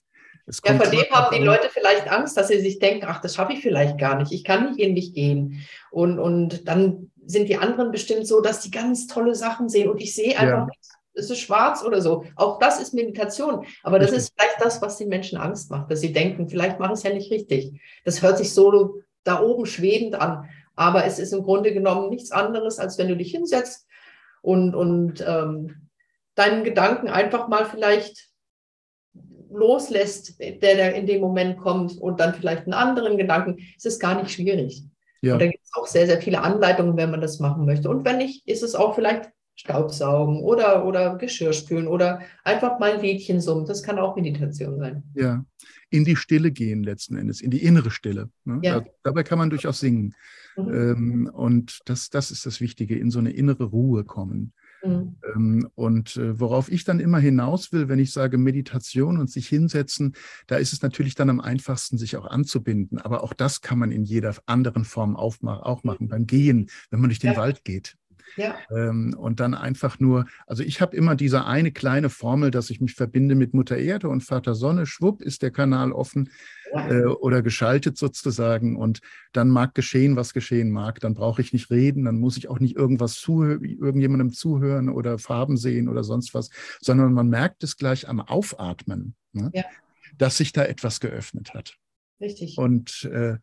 Speaker 2: ja, vor dem haben die Leute vielleicht Angst, dass sie sich denken, ach, das schaffe ich vielleicht gar nicht. Ich kann nicht in mich gehen. Und, und dann sind die anderen bestimmt so, dass die ganz tolle Sachen sehen und ich sehe einfach ja. nichts. Es ist schwarz oder so. Auch das ist Meditation. Aber das richtig. ist vielleicht das, was den Menschen Angst macht, dass sie denken, vielleicht mache ich es ja nicht richtig. Das hört sich so da oben schwebend an. Aber es ist im Grunde genommen nichts anderes, als wenn du dich hinsetzt und, und ähm, deinen Gedanken einfach mal vielleicht loslässt, der, der in dem Moment kommt und dann vielleicht einen anderen Gedanken. Es ist gar nicht schwierig. Ja. Und da gibt es auch sehr, sehr viele Anleitungen, wenn man das machen möchte. Und wenn nicht, ist es auch vielleicht Staubsaugen oder, oder Geschirr spülen oder einfach mal ein Liedchen summen. Das kann auch Meditation sein.
Speaker 1: Ja, in die Stille gehen letzten Endes, in die innere Stille. Ne? Ja. Da, dabei kann man durchaus singen. Mhm. Ähm, und das, das ist das Wichtige, in so eine innere Ruhe kommen. Mhm. Ähm, und äh, worauf ich dann immer hinaus will, wenn ich sage Meditation und sich hinsetzen, da ist es natürlich dann am einfachsten, sich auch anzubinden. Aber auch das kann man in jeder anderen Form auch machen, beim Gehen, wenn man durch den ja. Wald geht. Ja. Ähm, und dann einfach nur, also ich habe immer diese eine kleine Formel, dass ich mich verbinde mit Mutter Erde und Vater Sonne. Schwupp ist der Kanal offen ja. äh, oder geschaltet sozusagen. Und dann mag geschehen, was geschehen mag. Dann brauche ich nicht reden, dann muss ich auch nicht irgendwas zuhören, irgendjemandem zuhören oder Farben sehen oder sonst was, sondern man merkt es gleich am Aufatmen, ne? ja. dass sich da etwas geöffnet hat.
Speaker 2: Richtig.
Speaker 1: Und, äh,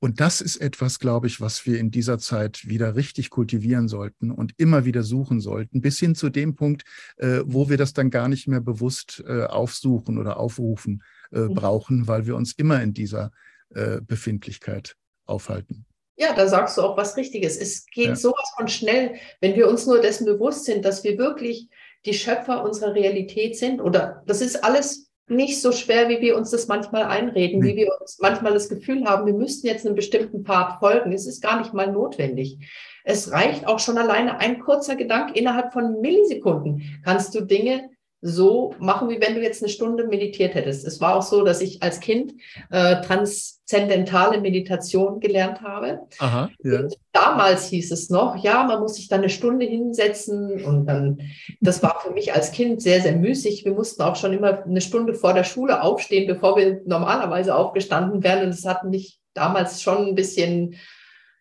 Speaker 1: und das ist etwas, glaube ich, was wir in dieser Zeit wieder richtig kultivieren sollten und immer wieder suchen sollten, bis hin zu dem Punkt, äh, wo wir das dann gar nicht mehr bewusst äh, aufsuchen oder aufrufen äh, mhm. brauchen, weil wir uns immer in dieser äh, Befindlichkeit aufhalten.
Speaker 2: Ja, da sagst du auch was Richtiges. Es geht ja. sowas von schnell, wenn wir uns nur dessen bewusst sind, dass wir wirklich die Schöpfer unserer Realität sind. Oder das ist alles nicht so schwer, wie wir uns das manchmal einreden, wie wir uns manchmal das Gefühl haben, wir müssten jetzt einem bestimmten Pfad folgen. Es ist gar nicht mal notwendig. Es reicht auch schon alleine ein kurzer Gedanke. Innerhalb von Millisekunden kannst du Dinge so machen, wie wenn du jetzt eine Stunde meditiert hättest. Es war auch so, dass ich als Kind äh, transzendentale Meditation gelernt habe.
Speaker 1: Aha, ja.
Speaker 2: damals hieß es noch, ja, man muss sich dann eine Stunde hinsetzen und dann, das war für mich als Kind sehr, sehr müßig. Wir mussten auch schon immer eine Stunde vor der Schule aufstehen, bevor wir normalerweise aufgestanden wären. Und das hat mich damals schon ein bisschen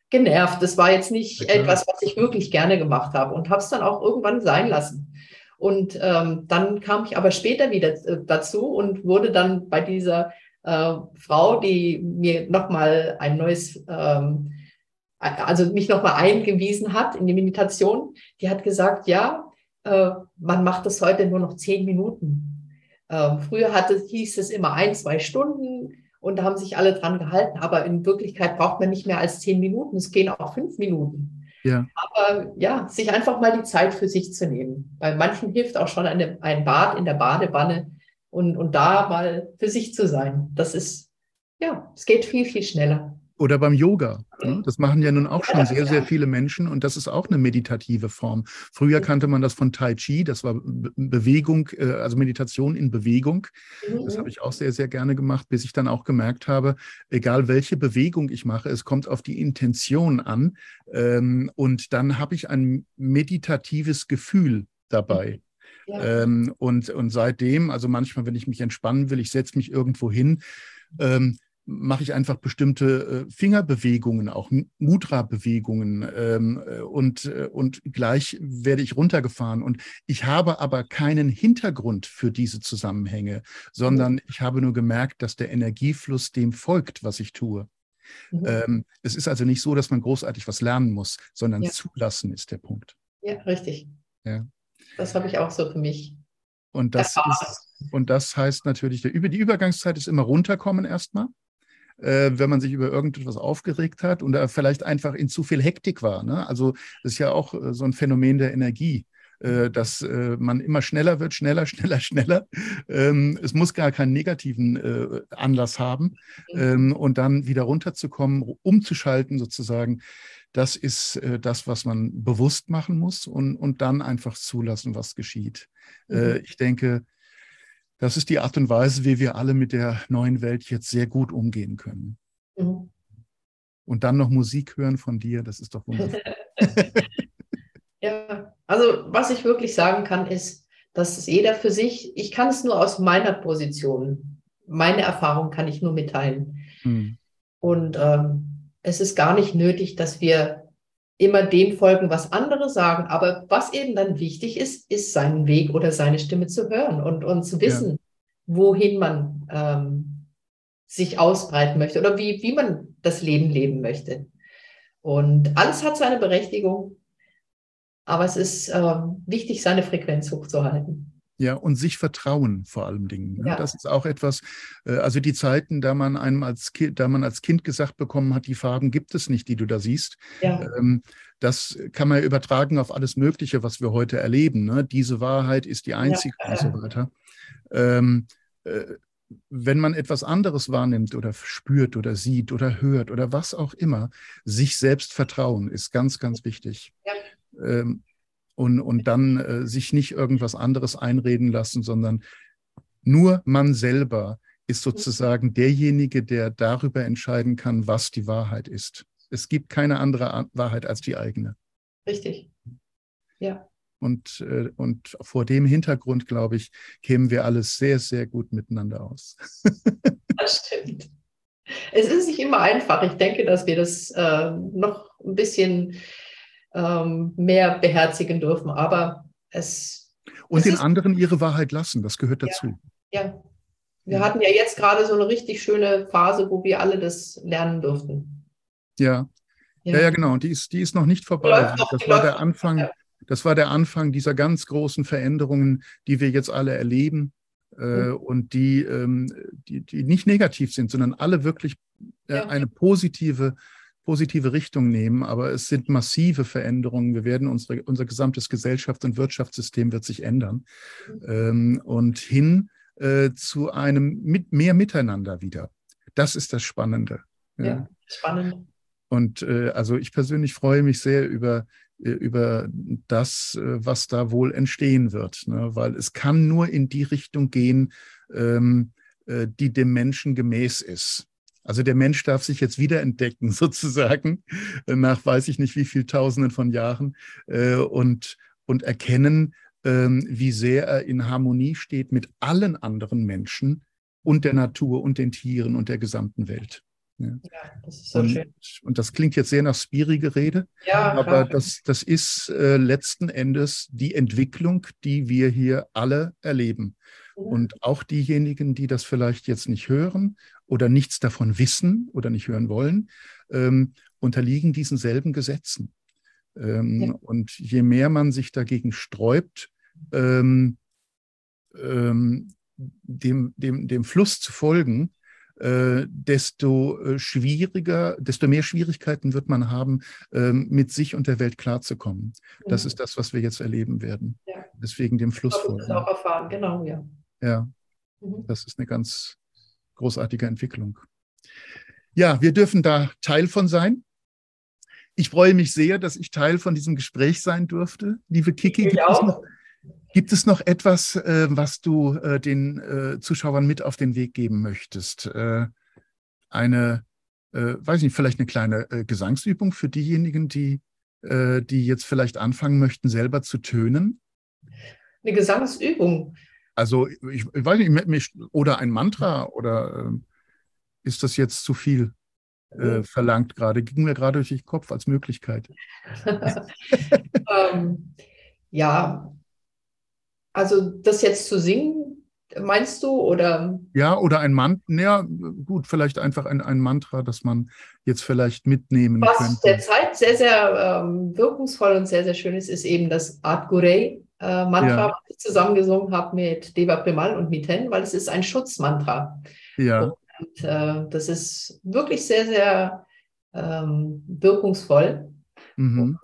Speaker 2: genervt. Das war jetzt nicht ja, etwas, was ich wirklich gerne gemacht habe und habe es dann auch irgendwann sein lassen. Und ähm, dann kam ich aber später wieder äh, dazu und wurde dann bei dieser äh, Frau, die mir nochmal ein neues, ähm, also mich nochmal eingewiesen hat in die Meditation, die hat gesagt, ja, äh, man macht das heute nur noch zehn Minuten. Äh, früher hatte, hieß es immer ein, zwei Stunden und da haben sich alle dran gehalten, aber in Wirklichkeit braucht man nicht mehr als zehn Minuten, es gehen auch fünf Minuten. Ja. Aber ja, sich einfach mal die Zeit für sich zu nehmen. Bei manchen hilft auch schon eine, ein Bad in der Badewanne und, und da mal für sich zu sein. Das ist, ja, es geht viel, viel schneller.
Speaker 1: Oder beim Yoga. Ne? Das machen ja nun auch schon sehr, sehr viele Menschen und das ist auch eine meditative Form. Früher kannte man das von Tai Chi, das war Bewegung, äh, also Meditation in Bewegung. Das habe ich auch sehr, sehr gerne gemacht, bis ich dann auch gemerkt habe, egal welche Bewegung ich mache, es kommt auf die Intention an ähm, und dann habe ich ein meditatives Gefühl dabei. Ja. Ähm, und, und seitdem, also manchmal, wenn ich mich entspannen will, ich setze mich irgendwo hin, ähm, mache ich einfach bestimmte äh, Fingerbewegungen, auch Mudra-Bewegungen ähm, äh, und, äh, und gleich werde ich runtergefahren. Und ich habe aber keinen Hintergrund für diese Zusammenhänge, sondern ich habe nur gemerkt, dass der Energiefluss dem folgt, was ich tue. Mhm. Ähm, es ist also nicht so, dass man großartig was lernen muss, sondern ja. zulassen ist der Punkt.
Speaker 2: Ja, richtig. Ja. Das habe ich auch so für mich.
Speaker 1: Und das, ist, und das heißt natürlich, der, die Übergangszeit ist immer runterkommen erstmal äh, wenn man sich über irgendetwas aufgeregt hat und da vielleicht einfach in zu viel Hektik war. Ne? Also das ist ja auch äh, so ein Phänomen der Energie äh, dass äh, man immer schneller wird, schneller, schneller, schneller. Ähm, es muss gar keinen negativen äh, Anlass haben. Mhm. Ähm, und dann wieder runterzukommen, umzuschalten sozusagen, das ist das, was man bewusst machen muss und, und dann einfach zulassen, was geschieht. Mhm. ich denke, das ist die Art und Weise, wie wir alle mit der neuen Welt jetzt sehr gut umgehen können. Mhm. Und dann noch Musik hören von dir, das ist doch wundervoll.
Speaker 2: ja, also was ich wirklich sagen kann, ist, dass jeder für sich, ich kann es nur aus meiner Position, meine Erfahrung kann ich nur mitteilen. Mhm. Und ähm, es ist gar nicht nötig, dass wir immer dem folgen, was andere sagen. Aber was eben dann wichtig ist, ist seinen Weg oder seine Stimme zu hören und, und zu wissen, ja. wohin man ähm, sich ausbreiten möchte oder wie, wie man das Leben leben möchte. Und alles hat seine Berechtigung, aber es ist ähm, wichtig, seine Frequenz hochzuhalten.
Speaker 1: Ja, und sich vertrauen vor allem Dingen. Ne? Ja. Das ist auch etwas, äh, also die Zeiten, da man einem als Kind, da man als Kind gesagt bekommen hat, die Farben gibt es nicht, die du da siehst. Ja. Ähm, das kann man übertragen auf alles Mögliche, was wir heute erleben. Ne? Diese Wahrheit ist die einzige ja. und so weiter. Ähm, äh, wenn man etwas anderes wahrnimmt oder spürt oder sieht oder hört oder was auch immer, sich selbst vertrauen ist ganz, ganz wichtig. Ja. Und, und dann äh, sich nicht irgendwas anderes einreden lassen, sondern nur man selber ist sozusagen derjenige, der darüber entscheiden kann, was die Wahrheit ist. Es gibt keine andere Wahrheit als die eigene.
Speaker 2: Richtig. Ja.
Speaker 1: Und, äh, und vor dem Hintergrund, glaube ich, kämen wir alles sehr, sehr gut miteinander aus.
Speaker 2: das stimmt. Es ist nicht immer einfach. Ich denke, dass wir das äh, noch ein bisschen ähm, mehr beherzigen dürfen. Aber es.
Speaker 1: Und es den anderen ihre Wahrheit lassen, das gehört dazu.
Speaker 2: Ja. ja. Wir hatten ja jetzt gerade so eine richtig schöne Phase, wo wir alle das lernen durften.
Speaker 1: Ja. Ja, ja, ja genau. Die ist, die ist noch nicht vorbei. Noch, das war der Anfang. Ja. Das war der Anfang dieser ganz großen Veränderungen, die wir jetzt alle erleben äh, mhm. und die, ähm, die, die nicht negativ sind, sondern alle wirklich äh, eine positive positive Richtung nehmen, aber es sind massive Veränderungen. Wir werden unsere, unser gesamtes Gesellschafts- und Wirtschaftssystem wird sich ändern ähm, und hin äh, zu einem mit mehr Miteinander wieder. Das ist das Spannende.
Speaker 2: Ja, ja spannend.
Speaker 1: Und äh, also ich persönlich freue mich sehr über äh, über das, äh, was da wohl entstehen wird, ne? weil es kann nur in die Richtung gehen, ähm, äh, die dem Menschen gemäß ist. Also der Mensch darf sich jetzt wiederentdecken, sozusagen, nach weiß ich nicht wie viel Tausenden von Jahren äh, und, und erkennen, ähm, wie sehr er in Harmonie steht mit allen anderen Menschen und der Natur und den Tieren und der gesamten Welt. Ja. das so und, schön. Und das klingt jetzt sehr nach Spiri-Gerede, ja, aber das, das ist äh, letzten Endes die Entwicklung, die wir hier alle erleben. Mhm. Und auch diejenigen, die das vielleicht jetzt nicht hören oder nichts davon wissen oder nicht hören wollen, ähm, unterliegen diesen selben Gesetzen. Ähm, ja. Und je mehr man sich dagegen sträubt, ähm, ähm, dem, dem, dem Fluss zu folgen, äh, desto äh, schwieriger, desto mehr Schwierigkeiten wird man haben, äh, mit sich und der Welt klarzukommen. Das mhm. ist das, was wir jetzt erleben werden. Ja. Deswegen dem Fluss folgen. Das
Speaker 2: auch erfahren, genau, ja.
Speaker 1: Ja, mhm. das ist eine ganz großartige Entwicklung. Ja, wir dürfen da Teil von sein. Ich freue mich sehr, dass ich Teil von diesem Gespräch sein durfte. Liebe Kiki, gibt es, noch, gibt es, noch, etwas, äh, was du äh, den äh, Zuschauern mit auf den Weg geben möchtest? Äh, eine, äh, weiß nicht, vielleicht eine kleine äh, Gesangsübung für diejenigen, die, die jetzt vielleicht anfangen möchten, selber zu tönen?
Speaker 2: Eine Gesangsübung.
Speaker 1: Also ich, ich weiß nicht, oder ein Mantra oder ist das jetzt zu viel? äh, verlangt gerade? Ging mir gerade durch den Kopf als Möglichkeit.
Speaker 2: ähm, ja, also das jetzt zu singen, meinst du? Oder?
Speaker 1: Ja, oder ein Mantra, ja, gut, vielleicht einfach ein, ein Mantra, das man jetzt vielleicht mitnehmen
Speaker 2: Was
Speaker 1: könnte.
Speaker 2: derzeit sehr, sehr ähm, wirkungsvoll und sehr, sehr schön ist, ist eben das Art Gurei. Äh, Mantra, ja. was ich zusammengesungen habe mit Deva Primal und Miten, weil es ist ein Schutzmantra.
Speaker 1: Ja. Und
Speaker 2: und äh, das ist wirklich sehr, sehr ähm, wirkungsvoll. Mhm.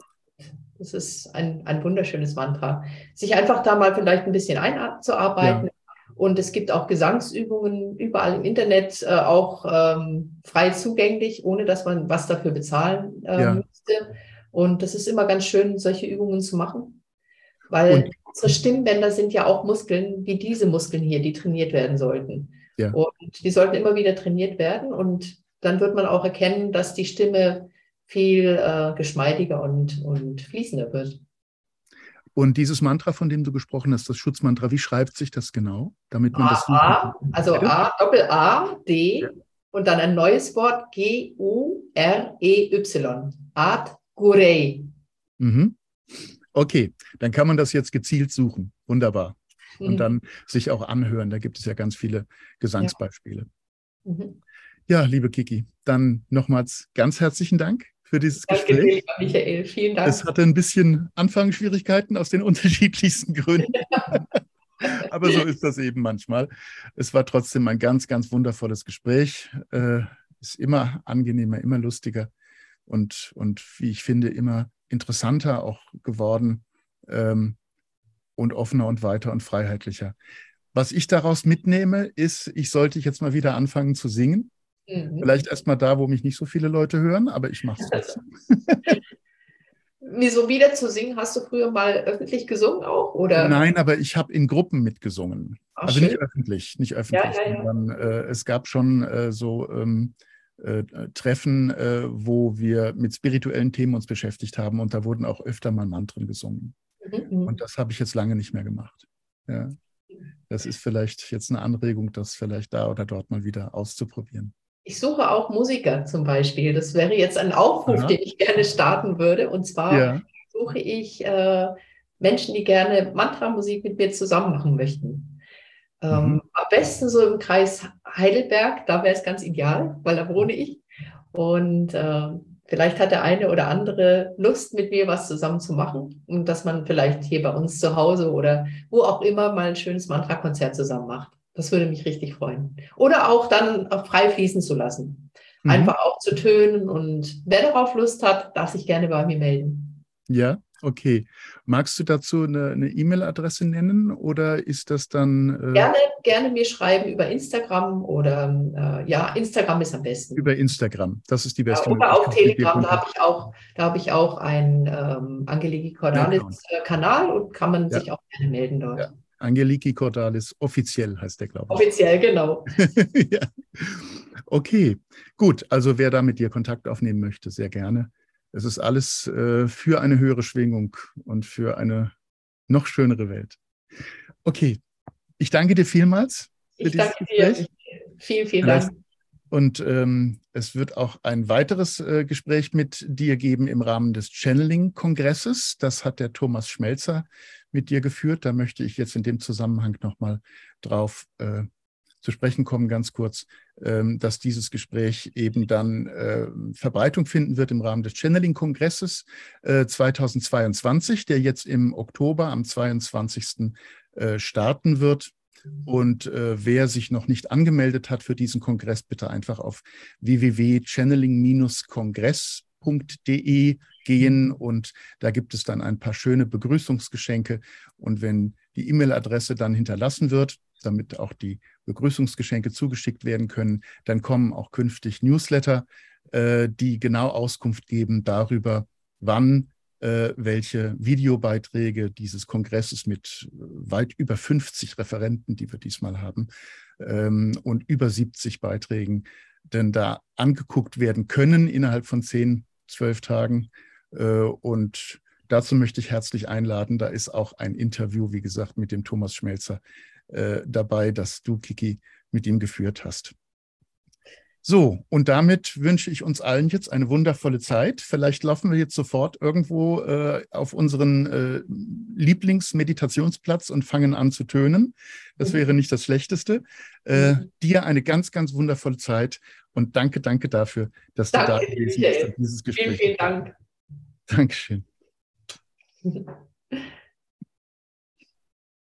Speaker 2: Das ist ein, ein wunderschönes Mantra. Sich einfach da mal vielleicht ein bisschen einzuarbeiten. Ja. Und es gibt auch Gesangsübungen überall im Internet, äh, auch ähm, frei zugänglich, ohne dass man was dafür bezahlen äh, ja. müsste. Und das ist immer ganz schön, solche Übungen zu machen, weil und, unsere Stimmbänder sind ja auch Muskeln wie diese Muskeln hier, die trainiert werden sollten. Ja. Und die sollten immer wieder trainiert werden und dann wird man auch erkennen, dass die Stimme viel äh, geschmeidiger und, und fließender wird.
Speaker 1: Und dieses Mantra, von dem du gesprochen hast, das Schutzmantra, wie schreibt sich das genau?
Speaker 2: Damit man A, das A, also A, Doppel A, D ja. und dann ein neues Wort G, U, R, E, Y. Art Gurei.
Speaker 1: Mhm. Okay, dann kann man das jetzt gezielt suchen. Wunderbar und mhm. dann sich auch anhören. Da gibt es ja ganz viele Gesangsbeispiele. Ja, mhm. ja liebe Kiki, dann nochmals ganz herzlichen Dank für dieses Danke Gespräch. Dir, lieber Michael, vielen Dank. Es hatte ein bisschen Anfangsschwierigkeiten aus den unterschiedlichsten Gründen. Aber so ist das eben manchmal. Es war trotzdem ein ganz, ganz wundervolles Gespräch. Äh, ist immer angenehmer, immer lustiger und, und wie ich finde, immer interessanter auch geworden. Ähm, und offener und weiter und freiheitlicher. Was ich daraus mitnehme, ist, ich sollte jetzt mal wieder anfangen zu singen. Mhm. Vielleicht erst mal da, wo mich nicht so viele Leute hören, aber ich mache es trotzdem.
Speaker 2: Wieso wieder zu singen? Hast du früher mal öffentlich gesungen auch? Oder?
Speaker 1: Nein, aber ich habe in Gruppen mitgesungen. Ach, also schön. nicht öffentlich, nicht öffentlich. Ja, ja, ja. Sondern, äh, es gab schon äh, so ähm, äh, Treffen, äh, wo wir mit spirituellen Themen uns beschäftigt haben und da wurden auch öfter mal Mantren gesungen. Mhm. Und das habe ich jetzt lange nicht mehr gemacht. Ja. Das ist vielleicht jetzt eine Anregung, das vielleicht da oder dort mal wieder auszuprobieren.
Speaker 2: Ich suche auch Musiker zum Beispiel. Das wäre jetzt ein Aufruf, Aha. den ich gerne starten würde. Und zwar ja. suche ich äh, Menschen, die gerne Mantra-Musik mit mir zusammen machen möchten. Ähm, mhm. Am besten so im Kreis Heidelberg, da wäre es ganz ideal, weil da wohne ich. Und äh, Vielleicht hat der eine oder andere Lust, mit mir was zusammen zu machen und dass man vielleicht hier bei uns zu Hause oder wo auch immer mal ein schönes Mantra-Konzert zusammen macht. Das würde mich richtig freuen. Oder auch dann frei fließen zu lassen. Mhm. Einfach auch zu tönen und wer darauf Lust hat, darf sich gerne bei mir melden.
Speaker 1: Ja, Okay. Magst du dazu eine E-Mail-Adresse nennen oder ist das dann.
Speaker 2: Äh gerne, gerne mir schreiben über Instagram oder äh, ja, Instagram ist am besten.
Speaker 1: Über Instagram, das ist die beste
Speaker 2: ja, Oder auch Telegram, da habe ich auch, da habe ich auch einen ähm, Angeliki Cordalis-Kanal und kann man ja. sich auch gerne melden dort. Ja.
Speaker 1: Angeliki Cordalis, offiziell heißt der, glaube
Speaker 2: ich. Offiziell, genau.
Speaker 1: ja. Okay, gut. Also wer da mit dir Kontakt aufnehmen möchte, sehr gerne. Es ist alles äh, für eine höhere Schwingung und für eine noch schönere Welt. Okay, ich danke dir vielmals.
Speaker 2: ich danke Gespräch. dir. Vielen, vielen Dank.
Speaker 1: Und ähm, Es wird auch ein weiteres äh, Gespräch mit dir geben im Rahmen des Channeling-Kongresses. Das hat der Thomas Schmelzer mit dir geführt. Da möchte ich jetzt in dem Zusammenhang nochmal drauf äh, zu sprechen kommen, ganz kurz, ähm, dass dieses Gespräch eben dann äh, Verbreitung finden wird im Rahmen des Channeling-Kongresses äh, 2022, der jetzt im Oktober am 22. Äh, starten wird. Und äh, wer sich noch nicht angemeldet hat für diesen Kongress, bitte einfach auf www.channeling-kongress.de gehen und da gibt es dann ein paar schöne Begrüßungsgeschenke. Und wenn die E-Mail-Adresse dann hinterlassen wird, damit auch die Begrüßungsgeschenke zugeschickt werden können, dann kommen auch künftig Newsletter, äh, die genau Auskunft geben darüber, wann äh, welche Videobeiträge dieses Kongresses mit äh, weit über 50 Referenten, die wir diesmal haben, ähm, und über 70 Beiträgen denn da angeguckt werden können innerhalb von 10, 12 Tagen. Äh, und dazu möchte ich herzlich einladen. Da ist auch ein Interview, wie gesagt, mit dem Thomas Schmelzer dabei, das du, Kiki, mit ihm geführt hast. So, und damit wünsche ich uns allen jetzt eine wundervolle Zeit. Vielleicht laufen wir jetzt sofort irgendwo äh, auf unseren äh, Lieblingsmeditationsplatz und fangen an zu tönen. Das wäre nicht das Schlechteste. Äh, dir eine ganz, ganz wundervolle Zeit und danke, danke dafür, dass danke, du da gewesen bist. Dieses Gespräch. Vielen, vielen Dank. Dankeschön.